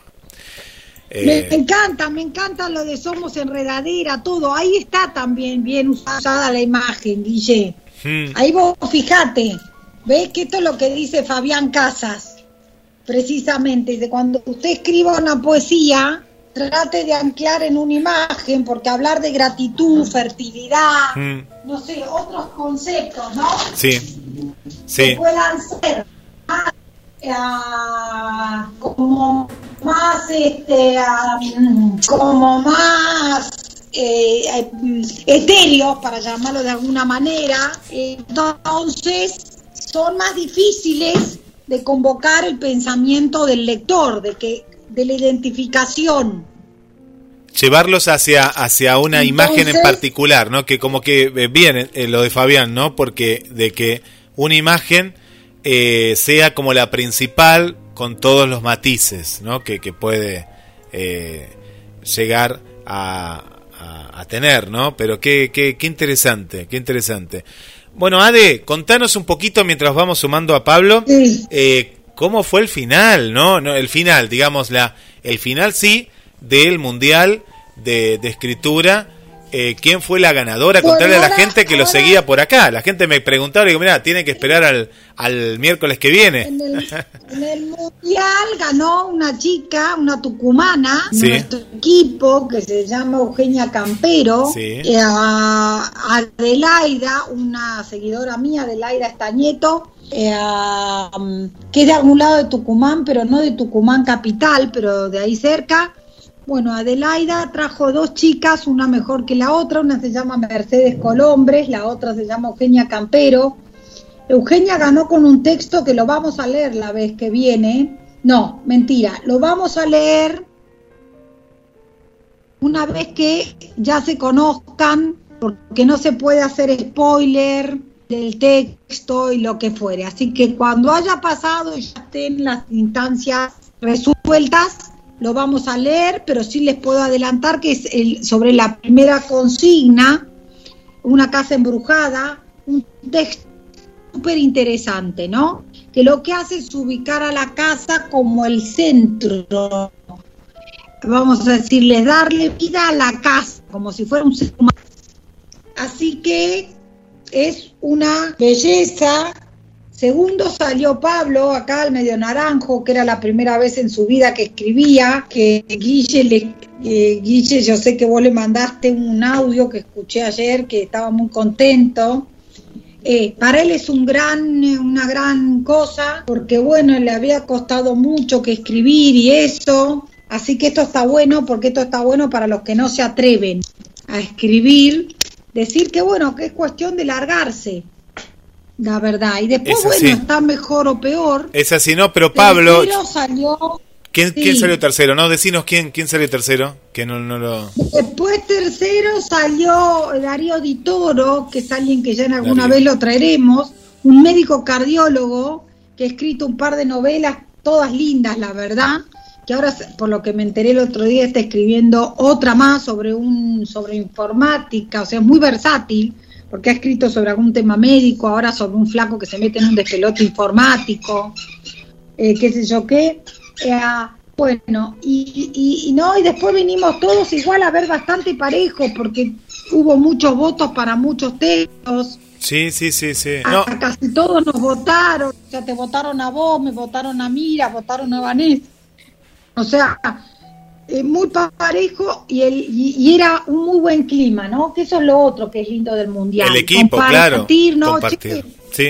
B: Me
A: Eh,
B: encanta, me encanta lo de somos enredadera, todo. Ahí está también bien usada la imagen, Guille.
A: hmm,
B: Ahí vos fijate, ves que esto es lo que dice Fabián Casas, precisamente, de cuando usted escriba una poesía, trate de anclar en una imagen, porque hablar de gratitud, fertilidad,
A: hmm,
B: no sé, otros conceptos, ¿no?
A: sí,
B: Que
A: sí.
B: puedan ser más como más, este, como más eh, etéreos, para llamarlo de alguna manera, entonces son más difíciles de convocar el pensamiento del lector, de que de la identificación.
A: Llevarlos hacia, hacia una imagen en particular, ¿no? Que como que eh, viene eh, lo de Fabián, ¿no? Porque de que una imagen eh, sea como la principal con todos los matices, ¿no? Que, que puede llegar a, a, tener, ¿no? Pero qué, qué, qué interesante, qué interesante. Bueno, Ade, contanos un poquito mientras vamos sumando a Pablo, eh, cómo fue el final, ¿no? ¿no? El final, digamos, la, el final sí del Mundial de, de Escritura eh, quién fue la ganadora, contarle a la gente que lo seguía por acá. La gente me preguntaba y digo, mira, tiene que esperar al, al miércoles que viene.
B: En el, Mundial ganó una chica, una tucumana, nuestro equipo, que se llama Eugenia Campero, eh, Adelaida, una seguidora mía, Adelaida Estañeto, eh, que es de algún lado de Tucumán, pero no de Tucumán capital, pero de ahí cerca bueno, Adelaida trajo dos chicas, una mejor que la otra, una se llama Mercedes Colombres, la otra se llama Eugenia Campero. Eugenia ganó con un texto que lo vamos a leer la vez que viene. No, mentira, lo vamos a leer una vez que ya se conozcan, porque no se puede hacer spoiler del texto y lo que fuere. Así que cuando haya pasado y ya estén las instancias resueltas, lo vamos a leer, pero sí les puedo adelantar que es el, sobre la primera consigna, una casa embrujada, un texto súper interesante, ¿no? Que lo que hace es ubicar a la casa como el centro, vamos a decirle, darle vida a la casa, como si fuera un ser humano. Así que es una belleza Segundo salió Pablo, acá al medio naranjo, que era la primera vez en su vida que escribía, que Guille, le, Guille, yo sé que vos le mandaste un audio que escuché ayer, que estaba muy contento. Eh, para él es un gran, una gran cosa, porque bueno, le había costado mucho que escribir y eso. Así que esto está bueno, porque esto está bueno para los que no se atreven a escribir. Decir que bueno, que es cuestión de largarse, la verdad. Y después, bueno, está mejor o peor.
A: Es así, ¿no? Pero Pablo... salió... ¿Quién, ¿Quién, salió tercero? No, decinos quién, quién salió tercero, que no, no lo...
B: Después tercero salió Darío Di Toro, que es alguien que ya en alguna vez lo traeremos, un médico cardiólogo que ha escrito un par de novelas, todas lindas, la verdad, que ahora, por lo que me enteré el otro día, está escribiendo otra más sobre, un, sobre informática, o sea, es muy versátil, porque ha escrito sobre algún tema médico, ahora sobre un flaco que se mete en un despelote informático, eh, qué sé yo qué. Eh, bueno, y, no, y después vinimos todos igual a ver bastante parejo, porque hubo muchos votos para muchos textos.
A: Sí, sí, sí, sí.
B: Casi todos nos votaron, o sea, te votaron a vos, me votaron a Mira, votaron a Vanessa. O sea, eh, muy parejo y, el, y, era un muy buen clima, ¿no? Que eso es lo otro que es lindo del mundial.
A: El equipo, claro.
B: ¿no?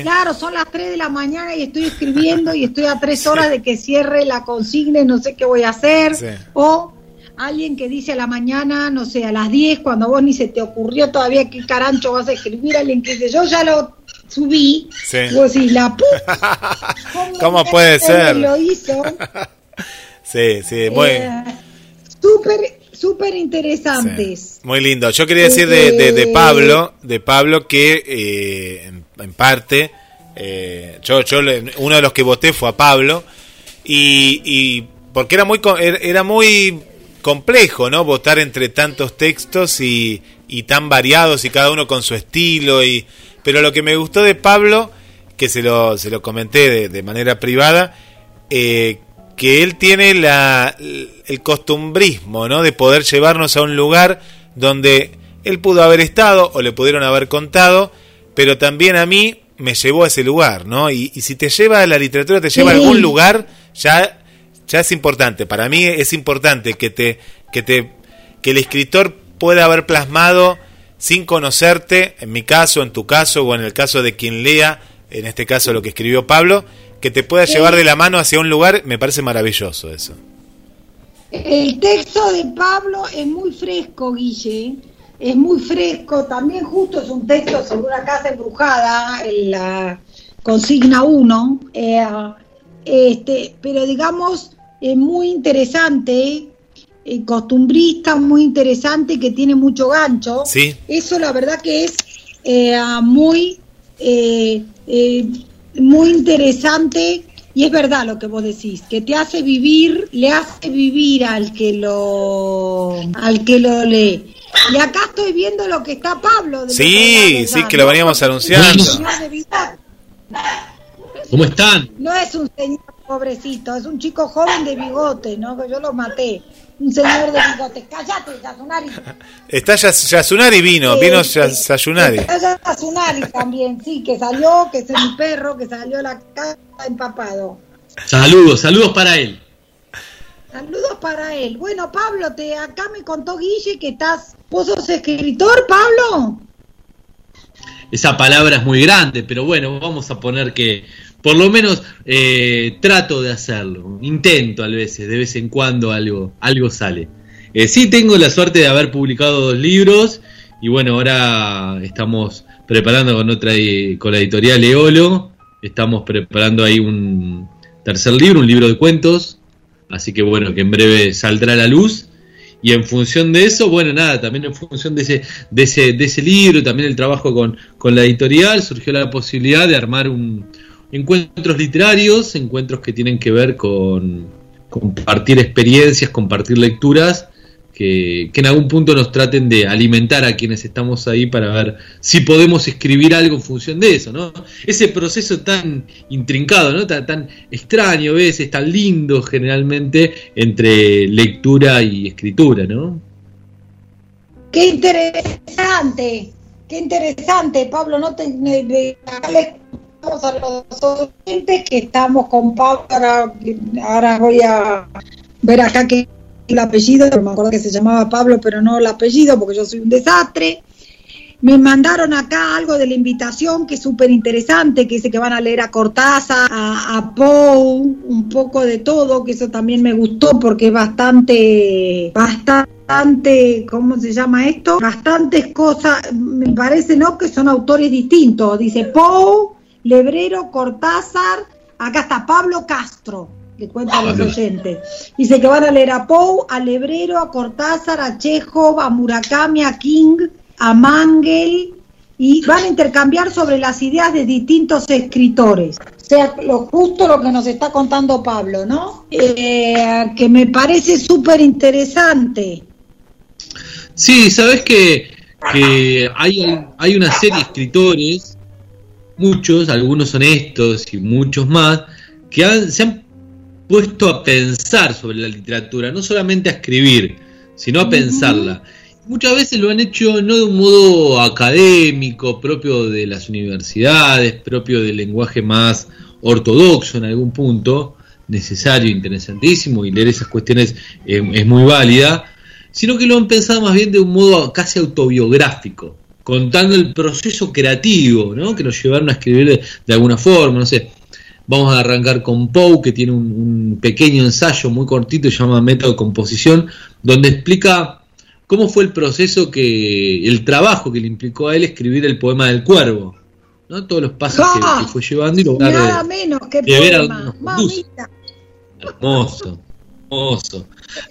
B: Claro, son las 3 de la mañana y estoy escribiendo y estoy a 3 horas de que cierre la consigna y no sé qué voy a hacer. O alguien que dice a la mañana, no sé, a las 10, cuando vos ni se te ocurrió todavía qué carancho vas a escribir, alguien que dice, yo ya lo subí. Sí. Vos decís, la
A: ¿Cómo, puede ser?
B: Lo hizo.
A: sí, sí, muy... Eh,
B: súper súper interesantes.
A: muy lindo. Yo quería decir de, de, Pablo, de Pablo que eh, en, parte eh, yo, yo uno de los que voté fue a Pablo y, y porque era muy er, era muy complejo, ¿no? Votar entre tantos textos y, y tan variados y cada uno con su estilo y pero lo que me gustó de Pablo que se lo se lo comenté de, de manera privada eh, que él tiene la, el costumbrismo, ¿no? De poder llevarnos a un lugar donde él pudo haber estado o le pudieron haber contado, pero también a mí me llevó a ese lugar, ¿no? Y, si te lleva a la literatura, te lleva a algún lugar, ya, ya es importante. Para mí es importante que te, que te, que el escritor pueda haber plasmado sin conocerte, en mi caso, en tu caso o en el caso de quien lea, en este caso lo que escribió Pablo, que te pueda llevar de la mano hacia un lugar, me parece maravilloso eso.
B: El texto de Pablo es muy fresco, Guille, es muy fresco, también justo es un texto sobre una casa embrujada, en la consigna 1, eh, este, pero digamos, es muy interesante, eh, costumbrista, muy interesante, que tiene mucho gancho.
A: Sí.
B: Eso la verdad que es eh, muy, muy interesante y es verdad lo que vos decís, que te hace vivir, le hace vivir al que lo, al que lo lee. Y acá estoy viendo lo que está Pablo.
A: sí, sí, que lo veníamos anunciando.
C: ¿Cómo están?
B: No es un señor pobrecito, es un chico joven de bigote, ¿no? Que yo lo maté. Un señor de bigote. Cállate, Yasunari.
A: Está Yasunari vino, vino Yasunari.
B: Está Yasunari también, sí, que salió, que es mi perro, que salió a la casa empapado.
C: Saludos, saludos para él.
B: Saludos para él. Bueno, Pablo, te acá me contó Guille que estás. ¿Vos sos escritor, Pablo?
C: Esa palabra es muy grande, pero bueno, vamos a poner que por lo menos eh, trato de hacerlo. Intento a veces, de vez en cuando algo, algo sale. Eh, sí tengo la suerte de haber publicado dos libros y bueno, ahora estamos preparando con otra con la editorial Eolo, estamos preparando ahí un tercer libro, un libro de cuentos Así que bueno, que en breve saldrá a la luz. Y en función de eso, bueno, nada, también en función de ese, de ese, de ese libro, también el trabajo con, con la editorial, surgió la posibilidad de armar un, encuentros literarios, encuentros que tienen que ver con compartir experiencias, compartir lecturas que, en algún punto nos traten de alimentar a quienes estamos ahí para ver si podemos escribir algo en función de eso, ¿no? Ese proceso tan intrincado, ¿no? Tan, extraño a veces, tan lindo generalmente entre lectura y escritura, ¿no?
B: Qué interesante, qué interesante, Pablo, no te a los oyentes que estamos con Pablo, ahora, voy a ver acá que el apellido, me acuerdo que se llamaba Pablo, pero no el apellido porque yo soy un desastre. Me mandaron acá algo de la invitación que es súper interesante, que dice que van a leer a Cortázar, a, a Poe, un poco de todo, que eso también me gustó porque es bastante, bastante, ¿cómo se llama esto? Bastantes cosas, me parece, ¿no? Que son autores distintos. Dice Poe, Lebrero, Cortázar, acá está Pablo Castro que cuentan los oyentes. Dice que van a leer a Poe, a Lebrero, a Cortázar, a Chekhov, a Murakami, a King, a Mangel, y van a intercambiar sobre las ideas de distintos escritores. O sea, lo justo lo que nos está contando Pablo, ¿no? Eh, que me parece súper interesante.
C: Sí, sabes que, que hay, hay una serie de escritores, muchos, algunos honestos y muchos más, que han, se han puesto a pensar sobre la literatura, no solamente a escribir, sino a pensarla. Muchas veces lo han hecho no de un modo académico, propio de las universidades, propio del lenguaje más ortodoxo en algún punto, necesario, interesantísimo, y leer esas cuestiones es muy válida, sino que lo han pensado más bien de un modo casi autobiográfico, contando el proceso creativo, ¿no? que lo llevaron a escribir de, de alguna forma, no sé. Vamos a arrancar con Poe, que tiene un, pequeño ensayo muy cortito, se llama Método de Composición, donde explica cómo fue el proceso que, el trabajo que le implicó a él escribir el poema del cuervo. ¿no? Todos los pasos que, fue llevando y lograr
B: Nada menos que poema.
C: Hermoso, hermoso.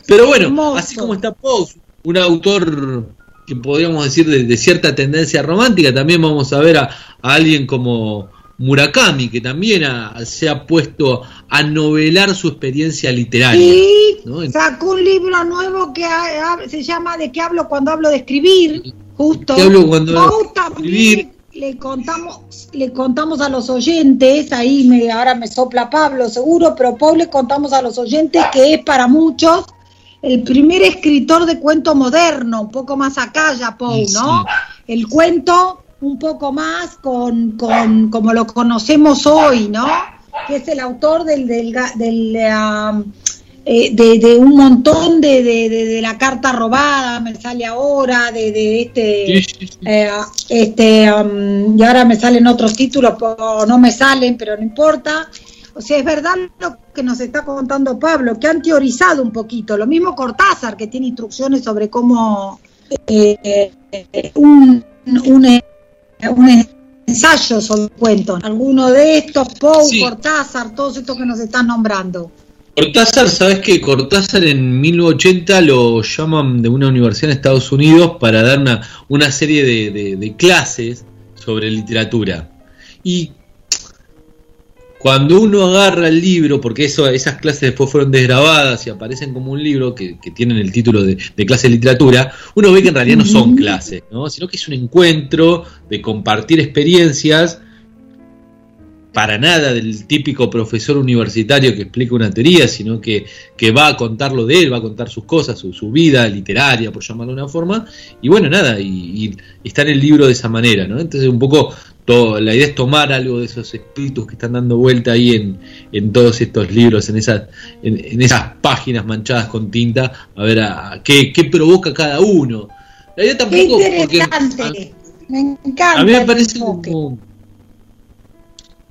C: Pero bueno, así como está Poe, un autor que podríamos decir de, cierta tendencia romántica, también vamos a ver a alguien como Murakami, que también se ha puesto a novelar su experiencia literaria.
B: Sí, sacó un libro nuevo que se llama ¿De qué hablo cuando hablo de escribir? Justo.
C: ¿De hablo cuando hablo de escribir?
B: Le contamos, le contamos a los oyentes, ahí me, ahora me sopla Pablo seguro, pero Pablo le contamos a los oyentes que es para muchos el primer escritor de cuento moderno, un poco más acá ya Paul, ¿no? El cuento un poco más con, con como lo conocemos hoy, ¿no? Que es el autor del, del, del um, eh, de, un montón de, de, la carta robada, me sale ahora, de, este, eh, este um, y ahora me salen otros títulos, no me salen, pero no importa. O sea, es verdad lo que nos está contando Pablo, que han teorizado un poquito. Lo mismo Cortázar, que tiene instrucciones sobre cómo eh, un, un, un, ensayo sobre cuentos. Alguno de estos, Poe, Cortázar, todos estos que nos están nombrando.
C: Cortázar, ¿sabes qué? Cortázar en 1980 lo llaman de una universidad en Estados Unidos para dar una, una serie de, de clases sobre literatura. Y cuando uno agarra el libro, porque eso, esas clases después fueron desgrabadas y aparecen como un libro que, tienen el título de, clase de literatura, uno ve que en realidad no son clases, ¿no? sino que es un encuentro de compartir experiencias, para nada del típico profesor universitario que explica una teoría, sino que, va a contar lo de él, va a contar sus cosas, su, vida literaria, por llamarlo de una forma, y bueno, nada, y, está en el libro de esa manera, ¿no? Entonces un poco la idea es tomar algo de esos espíritus que están dando vuelta ahí en, en todos estos libros, en esas, en, esas páginas manchadas con tinta, a ver a, qué, qué, provoca cada uno.
B: La idea tampoco. Porque, a, me encanta.
C: A mí me parece como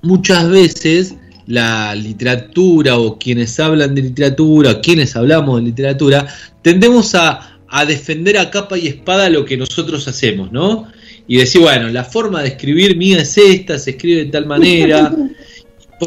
C: muchas veces la literatura o quienes hablan de literatura, quienes hablamos de literatura, tendemos a, a defender a capa y espada lo que nosotros hacemos, ¿no? Y decir, bueno, la forma de escribir mía es esta, se escribe de tal manera,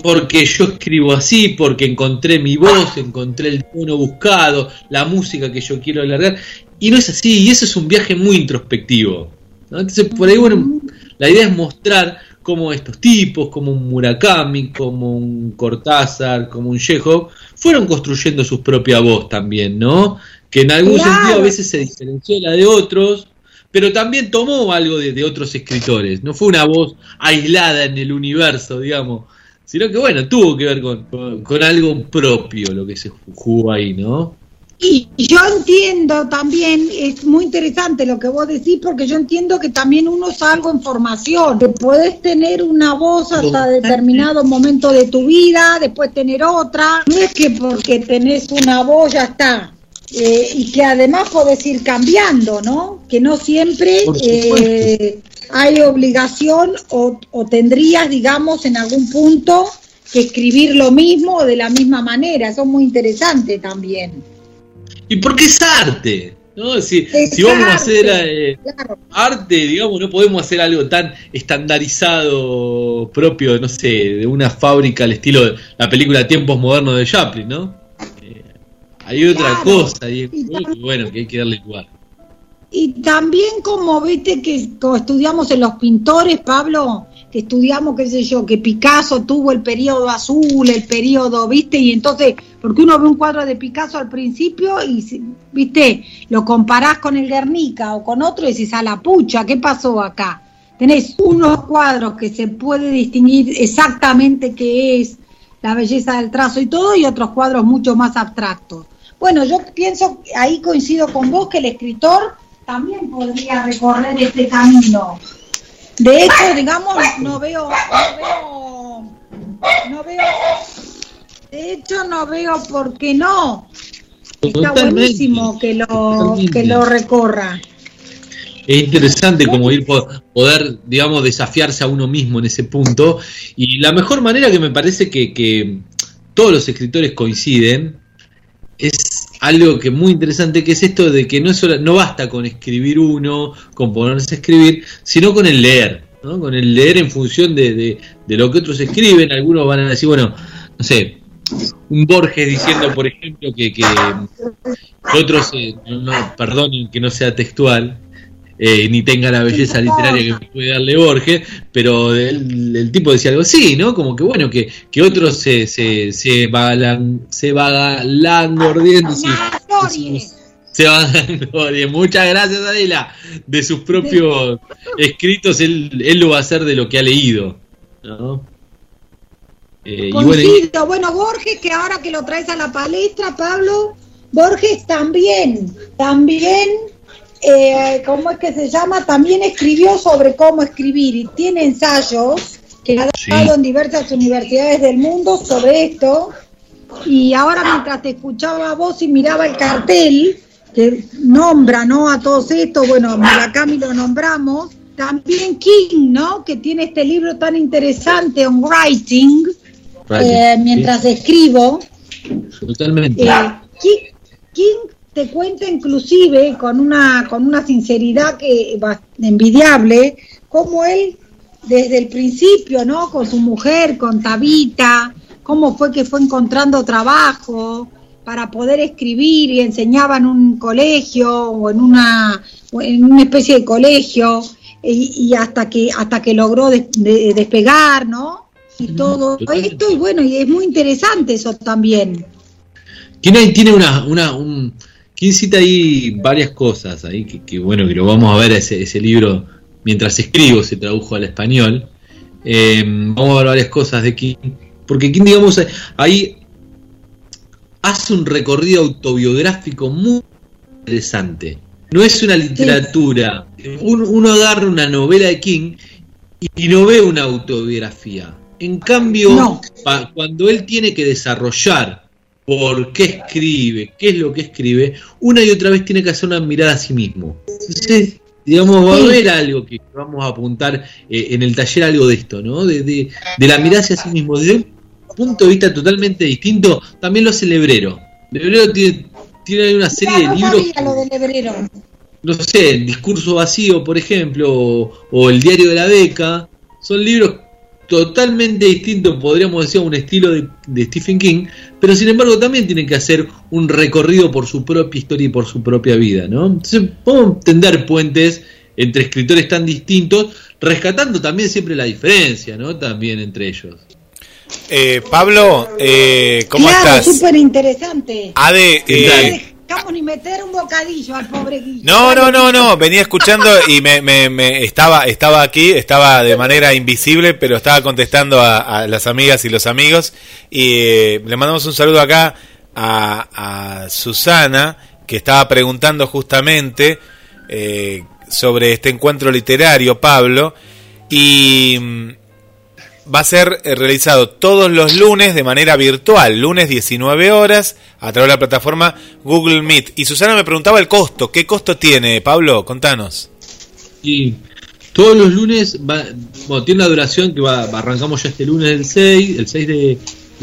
C: porque yo escribo así, porque encontré mi voz, encontré el tono buscado, la música que yo quiero alargar, y no es así, y eso es un viaje muy introspectivo. Entonces, por ahí, bueno, la idea es mostrar cómo estos tipos, como un Murakami, como un Cortázar, como un Chekhov, fueron construyendo su propia voz también, ¿no? Que en algún sentido a veces se diferenció la de otros, pero también tomó algo de, otros escritores. No fue una voz aislada en el universo, digamos, sino que, bueno, tuvo que ver con, algo propio lo que se jugó ahí, ¿no?
B: Y yo entiendo también, es muy interesante lo que vos decís, porque yo entiendo que también uno es algo en formación, que puedes tener una voz hasta determinado momento de tu vida, después tener otra, no es que porque tenés una voz ya está, eh, y que además podés ir cambiando, ¿no? Que no siempre eh, hay obligación o, tendrías, digamos, en algún punto que escribir lo mismo o de la misma manera. Eso es muy interesante también.
C: ¿Y por qué es arte? ¿no? Si, si vamos a hacer eh, arte, digamos, no podemos hacer algo tan estandarizado propio, no sé, de una fábrica al estilo de la película Tiempos Modernos de Chaplin, ¿no? Hay otra cosa y, bueno que hay que darle lugar.
B: Y también como viste que estudiamos en los pintores, Pablo, que estudiamos, qué sé yo, que Picasso tuvo el periodo azul, el periodo, viste, y entonces, porque uno ve un cuadro de Picasso al principio y, viste, lo comparás con el Guernica o con otro y decís, a la pucha, ¿qué pasó acá? Tenés unos cuadros que se puede distinguir exactamente qué es la belleza del trazo y todo, y otros cuadros mucho más abstractos. Bueno, yo pienso, ahí coincido con vos, que el escritor también podría recorrer este camino. De hecho, digamos, no veo, no veo, no veo, de hecho no veo por qué no. Está buenísimo que lo, que lo recorra.
C: Es interesante como ir poder, digamos, desafiarse a uno mismo en ese punto. Y la mejor manera que me parece que, que todos los escritores coinciden algo que muy interesante que es esto de que no, no basta con escribir uno, con ponerse a escribir, sino con el leer, ¿no? con el leer en función de, lo que otros escriben. Algunos van a decir, bueno, no sé, un Borges diciendo, por ejemplo, que, que otros, eh, no, perdonen que no sea textual, eh, ni tenga la belleza literaria que puede darle Borges, pero el, tipo decía algo así, ¿no? Como que bueno, que, que otros se, se, se, vagan, se vagangordiendo. Se van Muchas gracias, Adela. De sus propios escritos, él, él lo va a hacer de lo que ha leído. ¿no?
B: Eh, bueno, Borges, que ahora que lo traes a la palestra, Pablo, Borges también, también eh, ¿cómo es que se llama? También escribió sobre cómo escribir y tiene ensayos que ha dado en diversas universidades del mundo sobre esto. Y ahora mientras te escuchaba a vos y miraba el cartel que nombra ¿no? a todos estos, bueno, Murakami lo nombramos, también King, ¿no? Que tiene este libro tan interesante, On Writing, eh, mientras escribo.
C: Totalmente.
B: Eh, King, te cuenta inclusive con una, con una sinceridad que envidiable, como él desde el principio, ¿no? Con su mujer, con Tabita, cómo fue que fue encontrando trabajo para poder escribir y enseñaba en un colegio o en una, en una especie de colegio y, hasta que hasta que logró despegar, ¿no? Y todo esto y bueno, y es muy interesante eso también.
C: Tiene, tiene una, una un, ¿quién cita ahí varias cosas ahí que, bueno que lo vamos a ver ese, ese libro mientras escribo se tradujo al español. Eh, vamos a ver varias cosas de King, porque King digamos ahí hace un recorrido autobiográfico muy interesante. No es una literatura. Uno, agarra una novela de King y, no ve una autobiografía. En cambio, cuando él tiene que desarrollar por qué escribe, qué es lo que escribe, una y otra vez tiene que hacer una mirada a sí mismo. Entonces, digamos, va a haber algo que vamos a apuntar eh, en el taller, algo de esto, ¿no? De, de, la mirada hacia sí mismo. Desde un punto de vista totalmente distinto, también lo hace Lebrero. Lebrero tiene tiene una serie de libros. No sé, el discurso vacío, por ejemplo, o, el diario de la beca, son libros totalmente distintos, podríamos decir, a un estilo de, Stephen King, pero sin embargo también tienen que hacer un recorrido por su propia historia y por su propia vida, ¿no? Entonces podemos tender puentes entre escritores tan distintos, rescatando también siempre la diferencia, ¿no? También entre ellos.
A: Eh, Pablo, eh, ¿cómo claro, estás?
B: súper interesante.
A: Ade,
B: eh, ni meter un bocadillo al.
A: No, no, no, no, venía escuchando y me, me, estaba, estaba aquí, estaba de manera invisible, pero estaba contestando a, las amigas y los amigos. Y eh, le mandamos un saludo acá a, Susana, que estaba preguntando justamente sobre este encuentro literario, Pablo. Y mm, va a ser eh, realizado todos los lunes de manera virtual, lunes 19 horas, a través de la plataforma Google Meet. Y Susana me preguntaba el costo. ¿Qué costo tiene, Pablo? Contanos.
C: Y todos los lunes, va, bueno, tiene una duración que va, arrancamos ya este lunes el 6, el 6 de,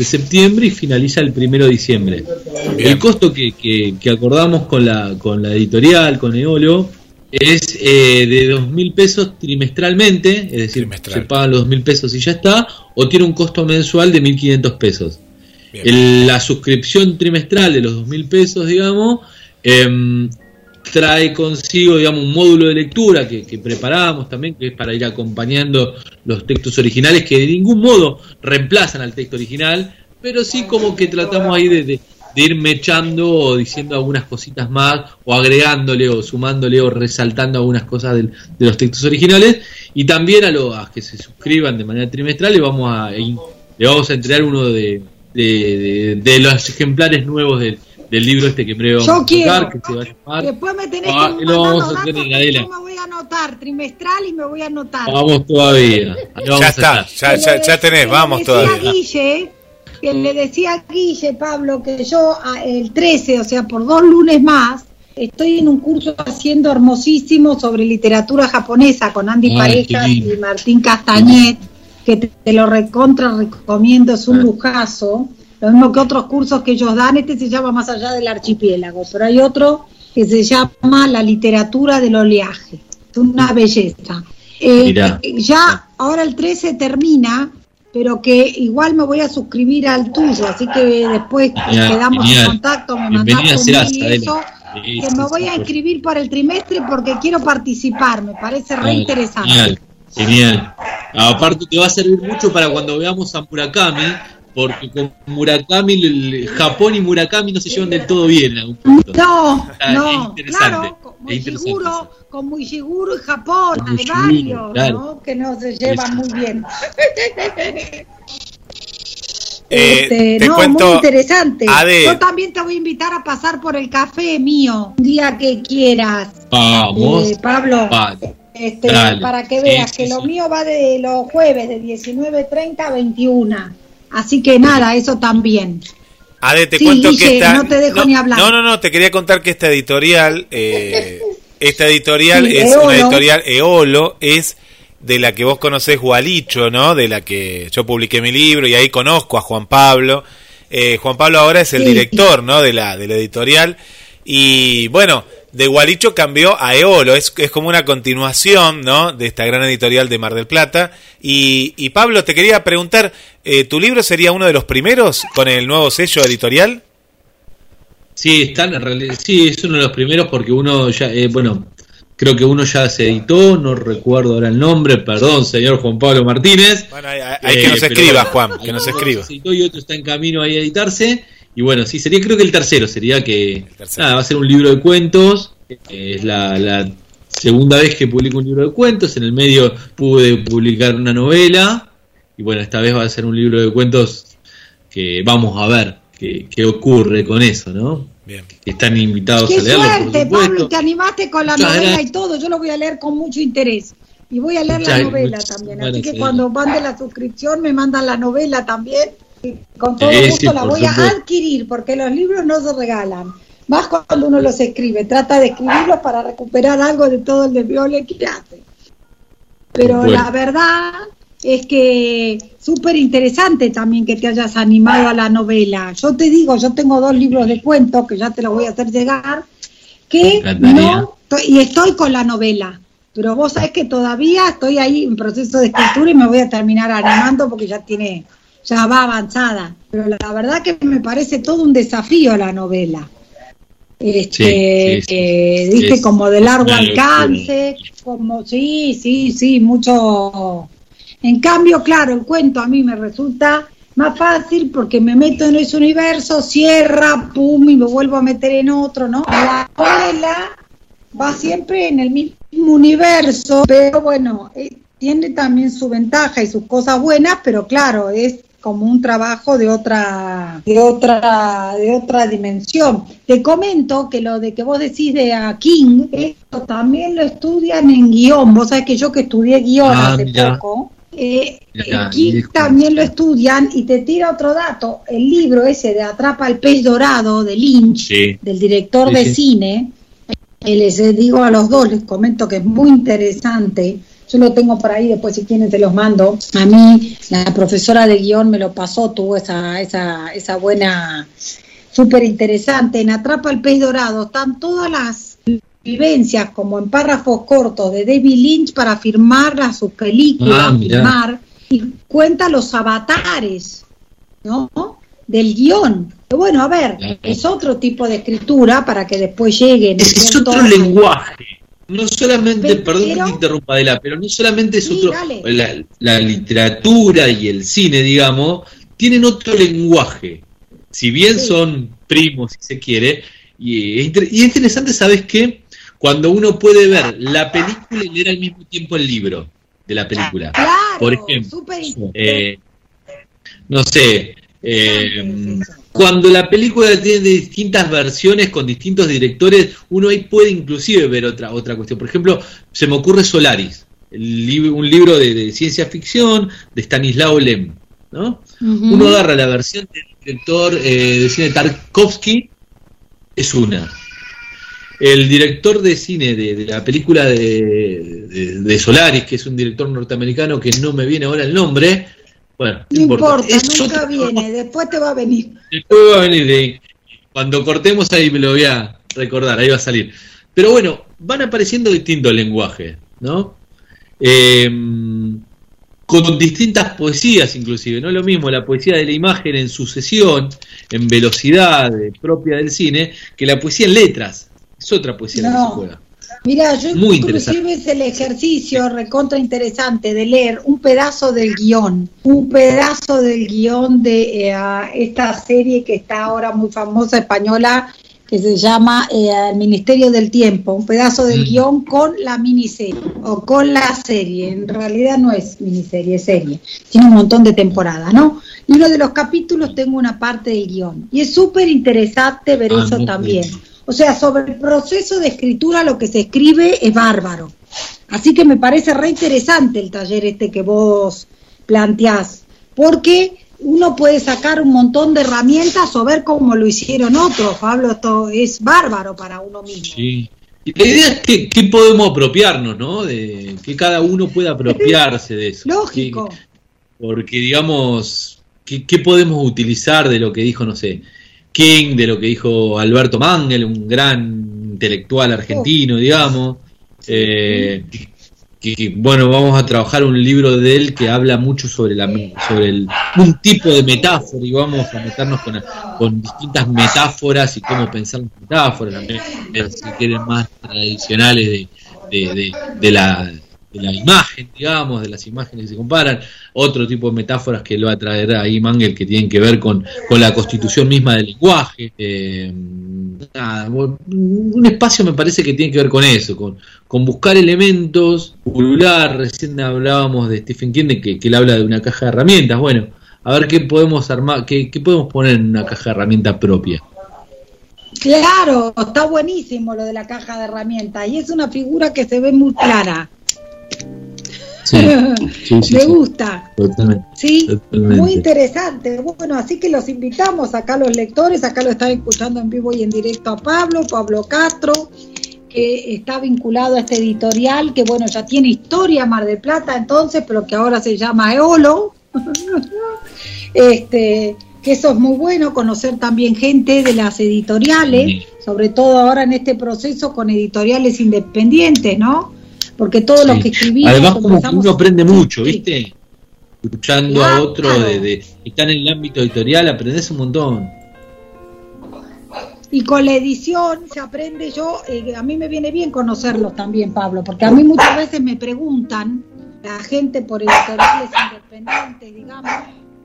C: septiembre y finaliza el 1 de diciembre. El costo que, que, que, acordamos con la, con la editorial, con Eolo, es eh, de dos mil pesos trimestralmente, es decir, se pagan los dos mil pesos y ya está, o tiene un costo mensual de 1.500 pesos. la suscripción trimestral de los dos mil pesos, digamos, em, trae consigo, digamos, un módulo de lectura que, que preparamos también, que es para ir acompañando los textos originales, que de ningún modo reemplazan al texto original, pero sí como que tratamos ahí de, de ir mechando o diciendo algunas cositas más, o agregándole o sumándole o resaltando algunas cosas de los textos originales. Y también a los que se suscriban de manera trimestral le vamos a, le vamos a entregar uno de, de, los ejemplares nuevos del, libro este que breve vamos
B: a tocar, que se va a llamar. Después me tenés ah, que lo vamos a Yo me voy a anotar trimestral y me voy a anotar.
C: Vamos todavía.
A: ya está, ya, ya, ya, tenés, vamos todavía
B: que le decía a Guille, Pablo, que yo el 13, o sea, por dos lunes más, estoy en un curso haciendo hermosísimo sobre literatura japonesa con Andy Parejas y Martín Castañet, que te, lo recontra recomiendo, es un ah. lujazo. Lo mismo que otros cursos que ellos dan, este se llama Más allá del archipiélago, pero hay otro que se llama La literatura del oleaje. Es una belleza. Eh, ya ahora el 13 termina pero que igual me voy a suscribir al tuyo, así que después quedamos en contacto, me mandas un mail y eso, que me voy a inscribir para el trimestre porque quiero participar, me parece re interesante.
C: Genial, genial. Aparte te va a servir mucho para cuando veamos a Murakami, porque con Murakami, el Japón y Murakami no se llevan del todo bien.
B: No, no, claro, muy seguro, con muy seguro y Japón, hay varios, ¿no? Que no se llevan muy bien.
A: Eh, este, te no, cuento,
B: muy interesante. Yo también te voy a invitar a pasar por el café mío, un día que quieras.
C: Vamos.
B: Eh, Pablo. Este, para que veas que lo mío va de los jueves de 19.30 a 21. Así que nada, eso también.
A: Ade, te cuento que esta...
B: No te dejo ni hablar.
A: No, no, no, te quería contar que esta editorial, eh, esta editorial es una editorial, Eolo, es de la que vos conocés Gualicho, ¿no? De la que yo publiqué mi libro y ahí conozco a Juan Pablo. Eh, Juan Pablo ahora es el director, ¿no? De la, de la editorial. Y bueno, de Gualicho cambió a Eolo, es, es como una continuación, ¿no? De esta gran editorial de Mar del Plata. Y, y Pablo, te quería preguntar, eh, ¿tu libro sería uno de los primeros con el nuevo sello editorial?
C: Sí, están, sí, es uno de los primeros porque uno ya, eh, bueno, creo que uno ya se editó, no recuerdo ahora el nombre, perdón, señor Juan Pablo Martínez.
A: Bueno, hay, que nos escriba, Juan, que nos escriba.
C: Se editó y otro está en camino ahí a editarse. Y bueno, sí, sería creo que el tercero, sería que nada, va a ser un libro de cuentos, es la, la segunda vez que publico un libro de cuentos, en el medio pude publicar una novela, y bueno, esta vez va a ser un libro de cuentos que vamos a ver qué, qué ocurre con eso, ¿no?
A: Bien.
C: Están invitados
B: Qué
C: a leerlo. por
B: suerte,
C: supuesto.
B: Pablo, te animaste con la
C: Muchas
B: novela
C: gracias.
B: y todo. Yo lo voy a leer con mucho interés. Y voy a leer la novela también. Así que cuando mande la suscripción, me mandan la novela también. Y con todo gusto
C: sí,
B: la
C: por
B: voy a adquirir, porque los libros no se regalan. Más cuando uno los escribe. Trata de escribirlos para recuperar algo de todo el desviole que hace. Pero
C: Bueno.
B: la verdad es que súper interesante también que te hayas animado a la novela. Yo te digo, yo tengo dos libros de cuentos que ya te los voy a hacer llegar, que no, y estoy con la novela. Pero vos sabés que todavía estoy ahí en proceso de escritura y me voy a terminar animando porque ya tiene, ya va avanzada. Pero la verdad que me parece todo un desafío la novela. Este,
C: Sí, sí, sí.
B: eh, viste, como de largo alcance, como, sí, sí, sí, mucho. En cambio, claro, el cuento a mí me resulta más fácil porque me meto en ese universo, cierra, pum, y me vuelvo a meter en otro, ¿no? La novela va siempre en el mismo universo, pero bueno, eh, tiene también su ventaja y sus cosas buenas, pero claro, es como un trabajo de otra de otra de otra dimensión. Te comento que lo de que vos decís de a King, esto también lo estudian en guion. Vos sabés que yo que estudié guion
C: Ah,
B: hace poco, eh,
C: disculpa.
B: también lo estudian y te tira otro dato. El libro ese de Atrapa al pez dorado de Lynch,
C: Sí.
B: del director
C: Sí,
B: de
C: sí.
B: cine, eh, les eh, digo a los dos, les comento que es muy interesante. Yo lo tengo por ahí, después si quieren te los mando. A mí, la profesora de guion me lo pasó, tuvo esa, esa, esa buena, súper interesante. En Atrapa al pez dorado están todas las vivencias como en párrafos cortos de David Lynch para firmar sus películas,
C: Ah, mirá.
B: filmar, y cuenta los avatares, ¿no? Del guion. Bueno, a ver,
C: Claro.
B: es otro tipo de escritura para que después lleguen. ¿no
C: Es, otro lenguaje. No solamente,
B: Pero-
C: perdón que te interrumpa, Adela, pero no solamente es
B: Sí,
C: otro. La, la literatura y el cine, digamos, tienen otro lenguaje. Si bien
B: Sí.
C: son primos, si se quiere, y es interesante, ¿sabes qué? Cuando uno puede ver la película y leer al mismo tiempo el libro de la película.
B: Claro,
C: Por ejemplo, Eh, no sé, eh, cuando la película tiene distintas versiones con distintos directores, uno ahí puede inclusive ver otra otra cuestión. Por ejemplo, se me ocurre Solaris, el un libro de, de ciencia ficción de Stanislao Lem, ¿no? Uno agarra la versión del director eh, de cine Tarkovsky, es una. El director de cine de, de la película de, de- de Solaris, que es un director norteamericano que no me viene ahora el nombre, bueno,
B: No importa, nunca viene, después te va a venir.
C: Después va a venir. Cuando cortemos ahí me lo voy a recordar, ahí va a salir. Pero bueno, van apareciendo distintos lenguajes, ¿no? Eh, con distintas poesías inclusive, no es lo mismo la poesía de la imagen en sucesión, en velocidad propia del cine, que la poesía en letras. Es otra poesía la que
B: No.
C: se juega.
B: Mira, yo
C: Muy
B: inclusive es el ejercicio recontra interesante de leer un pedazo del guion, un pedazo del guion de eh, esta serie que está ahora muy famosa española que se llama eh, El Ministerio del Tiempo, un pedazo del
C: Mm.
B: guion con la miniserie o con la serie. En realidad no es miniserie, es serie. Tiene un montón de temporadas, ¿no? Y uno de los capítulos tengo una parte del guion. Y es súper interesante ver
C: Ah,
B: eso también.
C: bien.
B: O sea, sobre el proceso de escritura lo que se escribe es bárbaro. Así que me parece re interesante el taller este que vos planteás, porque uno puede sacar un montón de herramientas o ver cómo lo hicieron otros. Pablo, esto es bárbaro para uno mismo.
C: Sí. la idea es que, que, podemos apropiarnos, ¿no? De que cada uno pueda apropiarse de eso.
B: Lógico.
C: porque, digamos, ¿qué, podemos utilizar de lo que dijo, no sé, King, de lo que dijo Alberto Mangel, un gran intelectual argentino, digamos? Eh, que, bueno, vamos a trabajar un libro de él que habla mucho sobre la sobre el, un tipo de metáfora y vamos a meternos con, con distintas metáforas y cómo pensar las metáforas también, si quieren más tradicionales de, de la de la imagen, digamos, de las imágenes que se comparan, otro tipo de metáforas que lo va a traer ahí Mangel que tienen que ver con, la constitución misma del lenguaje. Eh, un espacio me parece que tiene que ver con eso, con, con buscar elementos, pulular, recién hablábamos de Stephen King, que, que él habla de una caja de herramientas, bueno, a ver qué podemos armar, qué, qué podemos poner en una caja de herramientas propia.
B: Claro, está buenísimo lo de la caja de herramientas y es una figura que se ve muy clara. Me gusta. Sí, muy interesante. Bueno, así que los invitamos acá los lectores, acá lo están escuchando en vivo y en directo a Pablo, Pablo Castro, que está vinculado a este editorial, que bueno, ya tiene historia Mar del Plata entonces, pero que ahora se llama Eolo. este, que eso es muy bueno, conocer también gente de las editoriales, sobre todo ahora en este proceso con editoriales independientes, ¿no? Porque todo lo que escribimos...
C: Además, como que uno aprende mucho, ¿viste? Escuchando a otro de, de, está en el ámbito editorial, aprendes un montón.
B: Y con la edición se aprende yo, eh, a mí me viene bien conocerlos también, Pablo, porque a mí muchas veces me preguntan, la gente por editoriales independientes, digamos,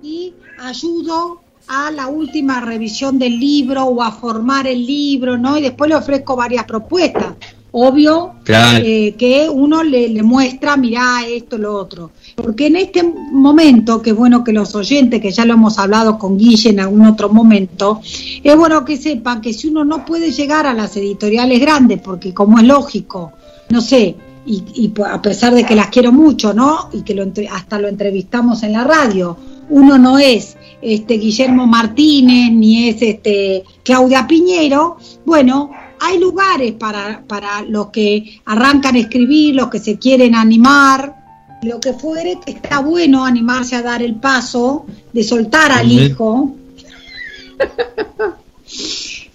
B: y ayudo a la última revisión del libro o a formar el libro, ¿no? Y después le ofrezco varias propuestas obvio eh, que uno le, muestra, mirá esto, lo otro. Porque en este momento, que es bueno que los oyentes, que ya lo hemos hablado con Guille en algún otro momento, es bueno que sepan que si uno no puede llegar a las editoriales grandes, porque como es lógico, no sé, y, a pesar de que las quiero mucho, ¿no? Y que lo, hasta lo entrevistamos en la radio, uno no es este Guillermo Martínez ni es este Claudia Piñero, bueno, hay lugares para, para los que arrancan a escribir, los que se quieren animar, lo que fuere, que está bueno animarse a dar el paso de soltar al hijo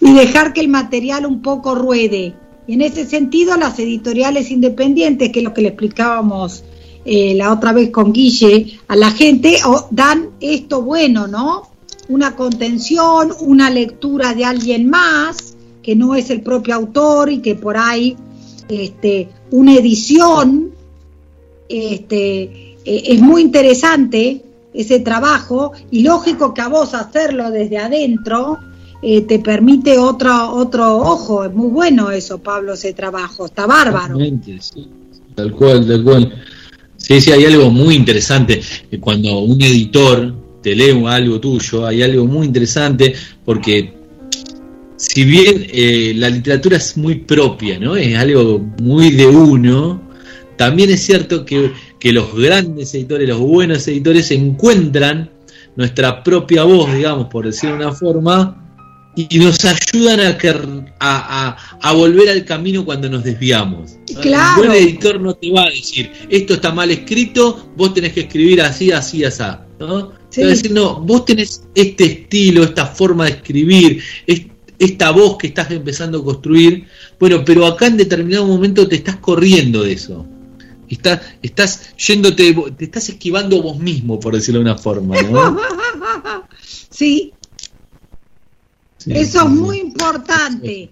B: y dejar que el material un poco ruede. Y en ese sentido, las editoriales independientes, que es lo que le explicábamos eh, la otra vez con Guille a la gente, dan esto bueno, ¿no? Una contención, una lectura de alguien más, que no es el propio autor y que por ahí este, una edición este, e, es muy interesante ese trabajo y lógico que a vos hacerlo desde adentro eh, te permite otro, otro ojo, es muy bueno eso, Pablo, ese trabajo, está bárbaro.
C: Sí, tal cual, tal cual. Sí, sí, hay algo muy interesante, cuando un editor te lee algo tuyo, hay algo muy interesante porque si bien eh, la literatura es muy propia, ¿no? Es algo muy de uno, también es cierto que, los grandes editores, los buenos editores encuentran nuestra propia voz, digamos, por decirlo de una forma, y nos ayudan a, a, volver al camino cuando nos desviamos.
B: Claro.
C: Un buen editor no te va a decir, esto está mal escrito, vos tenés que escribir así, así, así. ¿no? Te va a decir, no, vos tenés este estilo, esta forma de escribir, esta voz que estás empezando a construir, bueno, pero acá en determinado momento te estás corriendo de eso. Estás, estás yéndote, te estás esquivando vos mismo, por decirlo de una forma. ¿no?
B: sí. Eso es muy importante.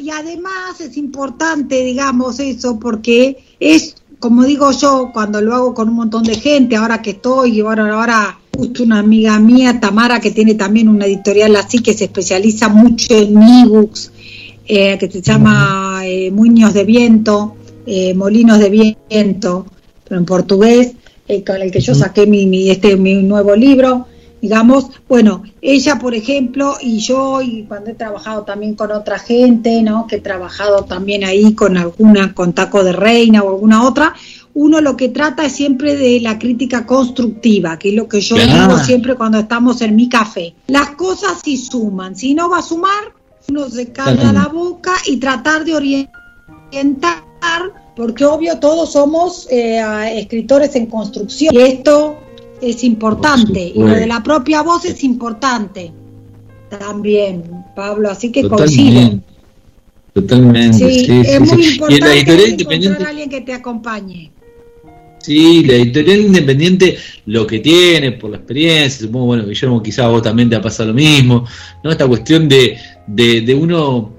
B: Y además es importante, digamos, eso, porque es, como digo yo, cuando lo hago con un montón de gente, ahora que estoy, y ahora, ahora justo una amiga mía, Tamara, que tiene también una editorial así, que se especializa mucho en ebooks, eh, que se llama eh, Muños de Viento, eh, Molinos de Viento, pero en portugués, con el que yo saqué mi, este, mi nuevo libro, digamos, bueno, ella, por ejemplo, y yo, y cuando he trabajado también con otra gente, ¿no? Que he trabajado también ahí con alguna, con Taco de Reina o alguna otra, uno lo que trata es siempre de la crítica constructiva, que es lo que yo digo siempre cuando estamos en mi café. Las cosas sí suman, si no va a sumar, uno se calla la boca y tratar de orientar orientar, porque obvio todos somos eh, escritores en construcción y esto es importante. Y lo de la propia voz es importante también, Pablo, así que coincido.
C: Totalmente.
B: Sí, es muy importante encontrar a alguien que te acompañe.
C: Sí, la editorial independiente lo que tiene por la experiencia, supongo, bueno, Guillermo, quizás vos también te ha pasado lo mismo, ¿no? Esta cuestión de, de, uno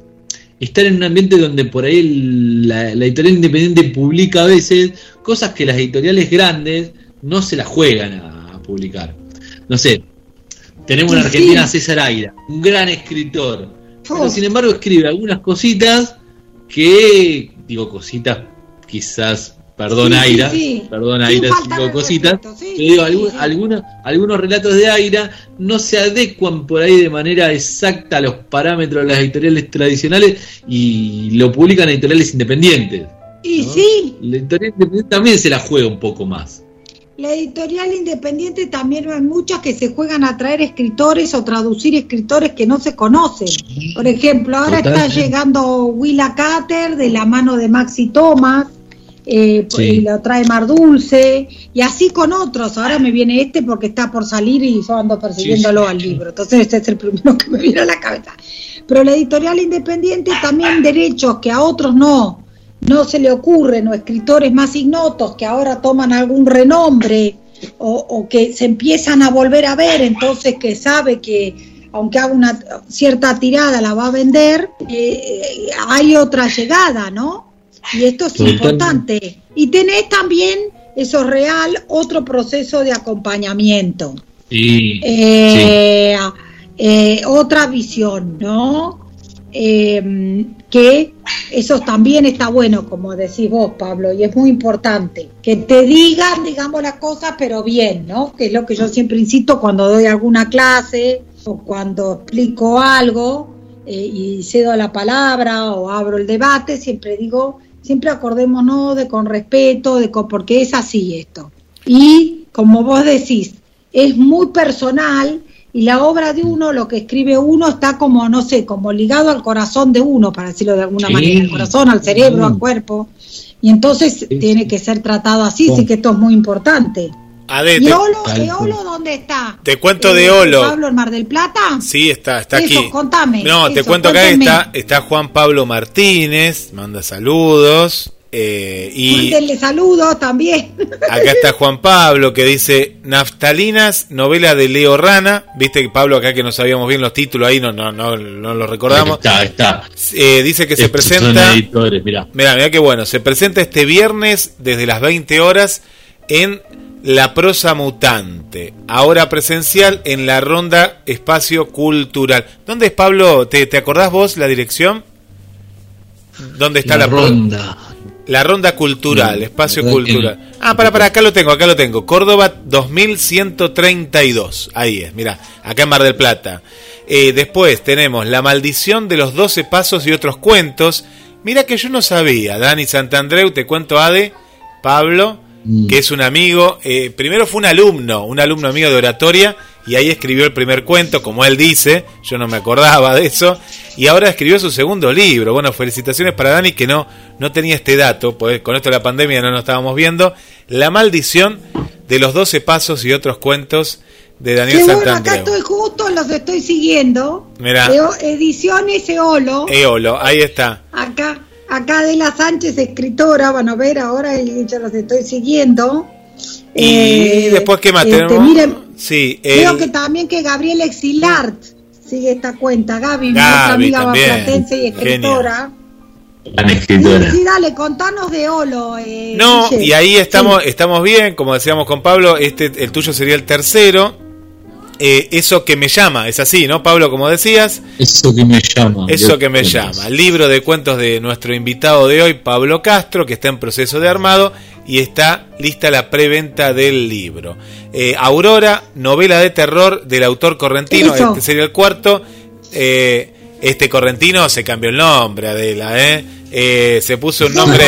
C: estar en un ambiente donde por ahí la, editorial independiente publica a veces cosas que las editoriales grandes no se las juegan a, publicar. No sé, tenemos en Argentina a César Aira, un gran escritor, pero oh. sin embargo escribe algunas cositas que, digo, cositas quizás perdón Aira, perdón Aira, cinco cositas, digo, algunos, algunos relatos de Aira no se adecuan por ahí de manera exacta a los parámetros de las editoriales tradicionales y lo publican editoriales independientes.
B: Y sí.
C: La editorial independiente también se la juega un poco más.
B: La editorial independiente también hay muchas que se juegan a traer escritores o traducir escritores que no se conocen. Por ejemplo, ahora está llegando Willa Cater de la mano de Maxi Thomas eh, y lo trae Mar Dulce, y así con otros. Ahora me viene este porque está por salir y yo ando persiguiéndolo al libro. Entonces, este es el primero que me viene a la cabeza. Pero la editorial independiente también derechos que a otros no, no se le ocurren, o escritores más ignotos que ahora toman algún renombre, o, que se empiezan a volver a ver, entonces que sabe que aunque haga una cierta tirada la va a vender, eh, hay otra llegada, ¿no? Y esto es importante. Y tenés también, eso es real, otro proceso de acompañamiento. Eh, eh, otra visión, ¿no? Em, que eso también está bueno, como decís vos, Pablo, y es muy importante. Que te digan, digamos, las cosas, pero bien, ¿no? Que es lo que yo siempre insisto cuando doy alguna clase o cuando explico algo eh, y cedo la palabra o abro el debate, siempre digo siempre acordémonos de con respeto, de con, porque es así esto. Y como vos decís, es muy personal y la obra de uno, lo que escribe uno, está como, no sé, como ligado al corazón de uno, para decirlo de alguna manera, al corazón, al cerebro, al cuerpo. Y entonces tiene que ser tratado así, sí que esto es muy importante. ¿Y Olo, dónde está?
A: Te cuento de eh, Olo.
B: ¿Pablo en Mar del Plata?
A: Sí, está, está aquí.
B: Contame.
A: No, te cuento que está, está Juan Pablo Martínez, manda saludos. Eh, y
B: Mándenle saludos también.
A: Acá está Juan Pablo que dice Naftalinas, novela de Leo Rana. Viste que Pablo acá que no sabíamos bien los títulos ahí, no, no, no, no lo recordamos.
C: Está, está.
A: Eh, dice que se presenta. mira, mira qué bueno. Se presenta este viernes desde las 20 horas en la prosa mutante, ahora presencial en la ronda Espacio Cultural. ¿Dónde es Pablo? ¿Te, te acordás vos la dirección? ¿Dónde está la, ronda? La ronda cultural, espacio cultural. Ah, para, para, acá lo tengo, acá lo tengo. Córdoba 2132. Ahí es, mira, acá en Mar del Plata. Eh, después tenemos La maldición de los doce pasos y otros cuentos. Mira que yo no sabía. Dani Santandreu, te cuento Ade, Pablo. Mm. que es un amigo, eh, primero fue un alumno, un alumno mío de oratoria, y ahí escribió el primer cuento, como él dice, yo no me acordaba de eso, y ahora escribió su segundo libro. Bueno, felicitaciones para Dani, que no, no tenía este dato, pues con esto de la pandemia no nos estábamos viendo. La maldición de los doce pasos y otros cuentos de Daniel Qué bueno,
B: acá estoy justo, los estoy siguiendo.
A: Mira.
B: Ediciones Eolo.
A: Eolo, ahí está.
B: Acá. Acá Adela Sánchez, escritora, van a ver ahora, y ya los estoy siguiendo.
A: Y eh, después, ¿qué más este,
B: Miren, sí, creo que también que Gabriel Exilart sigue esta cuenta. Gaby, otra amiga baplatense y escritora.
C: escritora.
B: Sí, dale, contanos de Olo. Eh,
A: no, y ahí estamos, estamos bien, como decíamos con Pablo, este, el tuyo sería el tercero. Eh, eso que me llama, es así, ¿no, Pablo? Como decías.
C: Eso que me llama.
A: Eso que me llama. Libro de cuentos de nuestro invitado de hoy, Pablo Castro, que está en proceso de armado y está lista la preventa del libro. Eh, Aurora, novela de terror del autor correntino, este sería el cuarto. Eh, este correntino se cambió el nombre, Adela, ¿eh? se puso un nombre.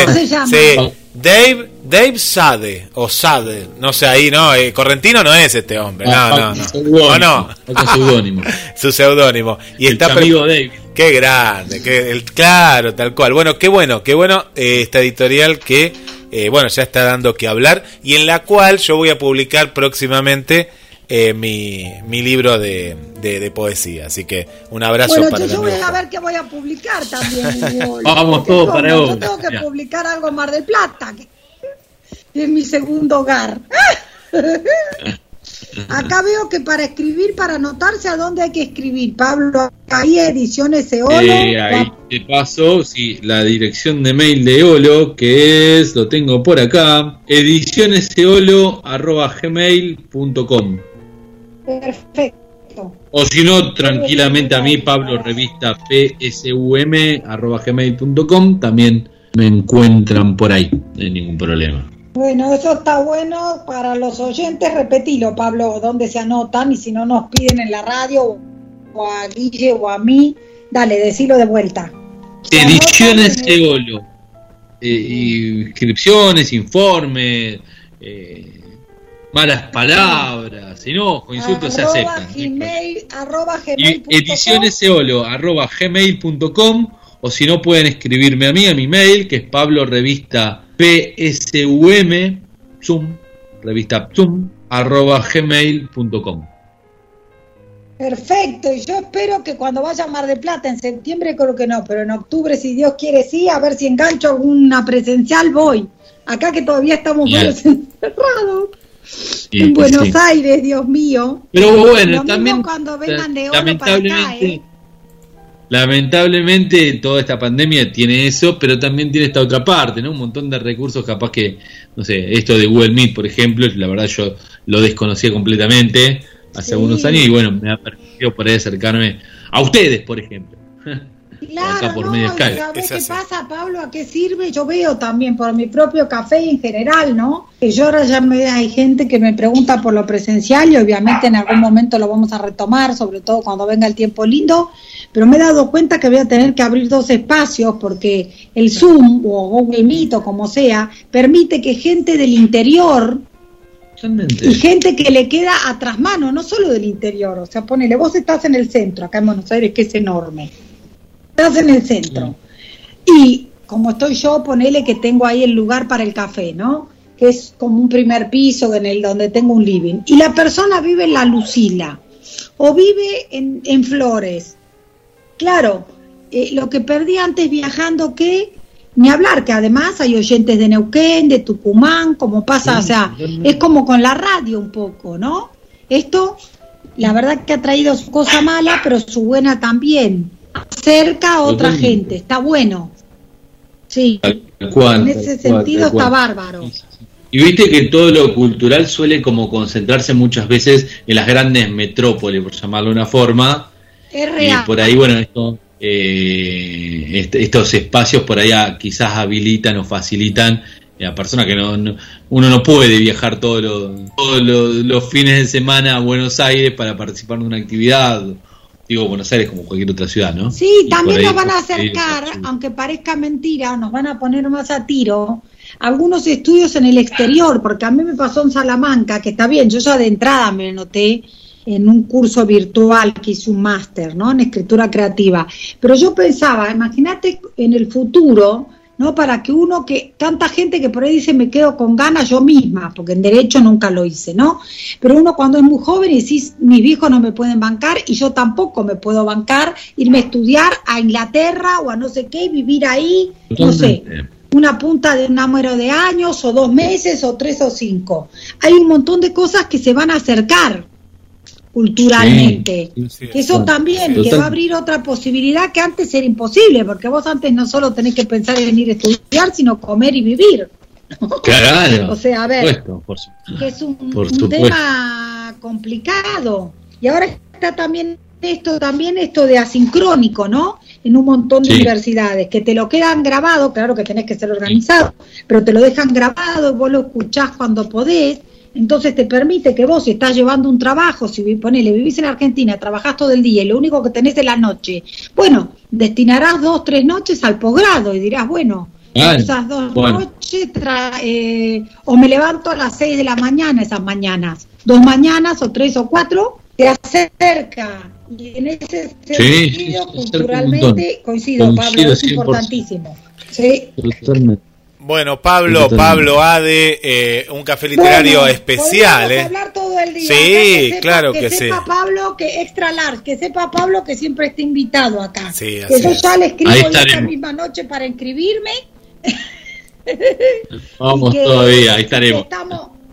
A: Se Dave, Dave Sade, o Sade, no sé ahí, no, eh, Correntino no es este hombre, no, no, no, no,
C: su seudónimo.
A: su seudónimo. Y está
C: amigo Dave.
A: Qué grande, qué, el, claro, tal cual. Bueno, qué bueno, qué bueno eh, esta editorial que, eh, bueno, ya está dando que hablar y en la cual yo voy a publicar próximamente eh, mi, mi libro de, de, poesía. Así que un abrazo
B: bueno,
A: para
B: yo voy a ver qué voy a publicar también.
C: Vamos todos para
B: Yo tengo que publicar algo en Mar del Plata, que es mi segundo hogar. Acá veo que para escribir, para anotarse, ¿a dónde hay que escribir? Pablo, ahí Ediciones Eolo.
C: Eh, ahí te paso, sí, la dirección de mail de Eolo, que es, lo tengo por acá, edicioneseolo.gmail.com
B: Perfecto.
C: O si no, tranquilamente a mí, Pablo Revista psum.gmail.com, también me encuentran por ahí, no hay ningún problema.
B: Bueno, eso está bueno para los oyentes. Repetilo, Pablo, dónde se anotan y si no nos piden en la radio o a Guille o a mí, dale, decilo de vuelta.
C: Ediciones Eolo. Eh, inscripciones, informes, eh, malas palabras, enojo, insultos se aceptan.
B: Gmail, arroba
C: gmail. Ediciones Eolo, arroba gmail.com o si no pueden escribirme a mí a mi mail que es Pablo Revista psum, zoom, revista zoom, arroba gmail.com.
B: Perfecto, y yo espero que cuando vaya a Mar de Plata en septiembre creo que no, pero en octubre si Dios quiere sí, a ver si engancho alguna presencial voy. Acá que todavía estamos encerrados. en Buenos Aires, Dios mío.
C: Pero bueno, también
B: cuando vengan de oro para acá, ¿eh?
C: Lamentablemente toda esta pandemia tiene eso, pero también tiene esta otra parte, ¿no? Un montón de recursos capaz que, no sé, esto de Google Meet, por ejemplo, la verdad yo lo desconocía completamente hace algunos años y bueno, me ha permitido por ahí acercarme a ustedes, por ejemplo.
B: Claro, por no, ¿sabes qué pasa, Pablo? ¿A qué sirve? Yo veo también por mi propio café y en general, ¿no? Que yo ahora ya me hay gente que me pregunta por lo presencial y obviamente en algún momento lo vamos a retomar, sobre todo cuando venga el tiempo lindo, pero me he dado cuenta que voy a tener que abrir dos espacios porque el Zoom o Google Meet o como sea, permite que gente del interior y gente que le queda atrás mano, no solo del interior, o sea, ponele, vos estás en el centro, acá en Buenos Aires, que es enorme estás en el centro. Y como estoy yo, ponele que tengo ahí el lugar para el café, ¿no? Que es como un primer piso en el donde tengo un living. Y la persona vive en la Lucila o vive en, en Flores. Claro, eh, lo que perdí antes viajando, que ni hablar, que además hay oyentes de Neuquén, de Tucumán, como pasa, o sea, es como con la radio un poco, ¿no? Esto, la verdad que ha traído su cosa mala, pero su buena también cerca a otra gente, está bueno. Sí, en ese sentido está bárbaro.
C: Y viste que todo lo cultural suele como concentrarse muchas veces en las grandes metrópolis, por llamarlo de una forma.
B: Es real.
C: Y por ahí, bueno, esto, eh, estos espacios por allá quizás habilitan o facilitan a personas que no, uno no puede viajar todos los fines de semana a Buenos Aires para participar de una actividad digo Buenos Aires como cualquier otra ciudad, ¿no?
B: Sí, también nos van a acercar, aunque parezca mentira, nos van a poner más a tiro algunos estudios en el exterior, porque a mí me pasó en Salamanca, que está bien, yo ya de entrada me noté en un curso virtual que hice un máster, ¿no? En escritura creativa. Pero yo pensaba, imagínate en el futuro, ¿no? Para que uno que, tanta gente que por ahí dice me quedo con ganas yo misma, porque en derecho nunca lo hice, ¿no? Pero uno cuando es muy joven y dice, mis hijos no me pueden bancar y yo tampoco me puedo bancar, irme a estudiar a Inglaterra o a no sé qué y vivir ahí, no sé, una punta de un número de años o dos meses o tres o cinco. Hay un montón de cosas que se van a acercar culturalmente. Eso también, que va a abrir otra posibilidad que antes era imposible, porque vos antes no solo tenés que pensar en ir a estudiar, sino comer y vivir.
C: Claro.
B: o sea, a ver, que es un, tema complicado. Y ahora está también esto, también esto de asincrónico, ¿no? En un montón de universidades, que te lo quedan grabado, claro que tenés que ser organizado, pero te lo dejan grabado, vos lo escuchás cuando podés, entonces te permite que vos, si estás llevando un trabajo, si ponele, vivís en Argentina, trabajás todo el día y lo único que tenés es la noche, bueno, destinarás dos, tres noches al posgrado y dirás, bueno, esas dos noches, eh, o me levanto a las seis de la mañana esas mañanas, dos mañanas o tres o cuatro, te acerca Y en ese sentido, culturalmente, coincido, Pablo, es importantísimo. Sí.
A: Bueno, Pablo, Pablo Ade, eh, un café literario especial.
B: ¿eh? hablar todo el día.
A: Sí, claro que,
B: que
A: sí.
B: sepa Pablo que extra large, que sepa Pablo que siempre está invitado acá.
A: Sí,
B: que yo ya le escribo esta misma noche para inscribirme.
C: Vamos todavía, ahí estaremos.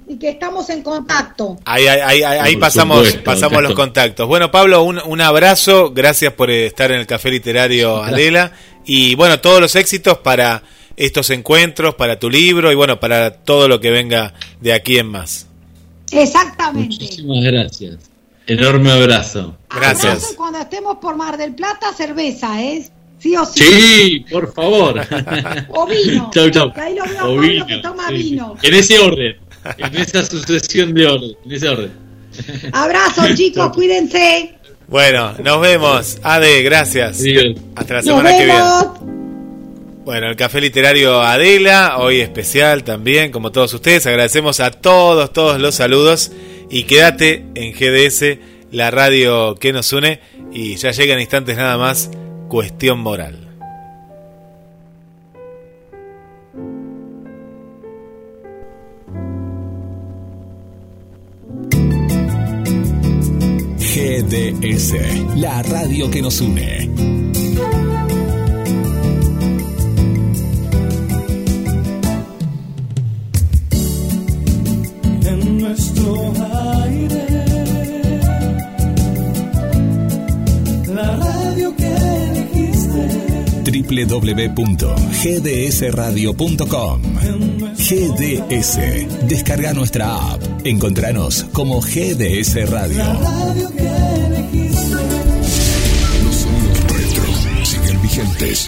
B: y que estamos en contacto.
A: Ahí, ahí, ahí, pasamos, pasamos los contactos. Bueno, Pablo, un, un abrazo, gracias por estar en el Café Literario Adela y bueno, todos los éxitos para estos encuentros, para tu libro y bueno, para todo lo que venga de aquí en más.
B: Exactamente.
C: Muchísimas gracias. Enorme abrazo.
A: Gracias.
B: cuando estemos por Mar del Plata, cerveza, ¿eh? Sí o sí.
C: Sí, por favor.
B: o vino.
C: Chau, chau.
B: ahí lo veo o vino. que toma vino.
C: En ese orden. En esa sucesión de orden. En ese orden.
B: Abrazo, chicos. Cuídense.
A: Bueno, nos vemos. Ade, gracias. Hasta la semana que viene. Bueno, el Café Literario Adela, hoy especial también, como todos ustedes. Agradecemos a todos, todos los saludos. Y quédate en GDS, la radio que nos une. Y ya llegan instantes nada más, cuestión moral.
D: GDS, la radio que nos une. www.gdsradio.com. GDS. Descarga nuestra app. Encontranos como GDS Radio. Los sonidos retro siguen vigentes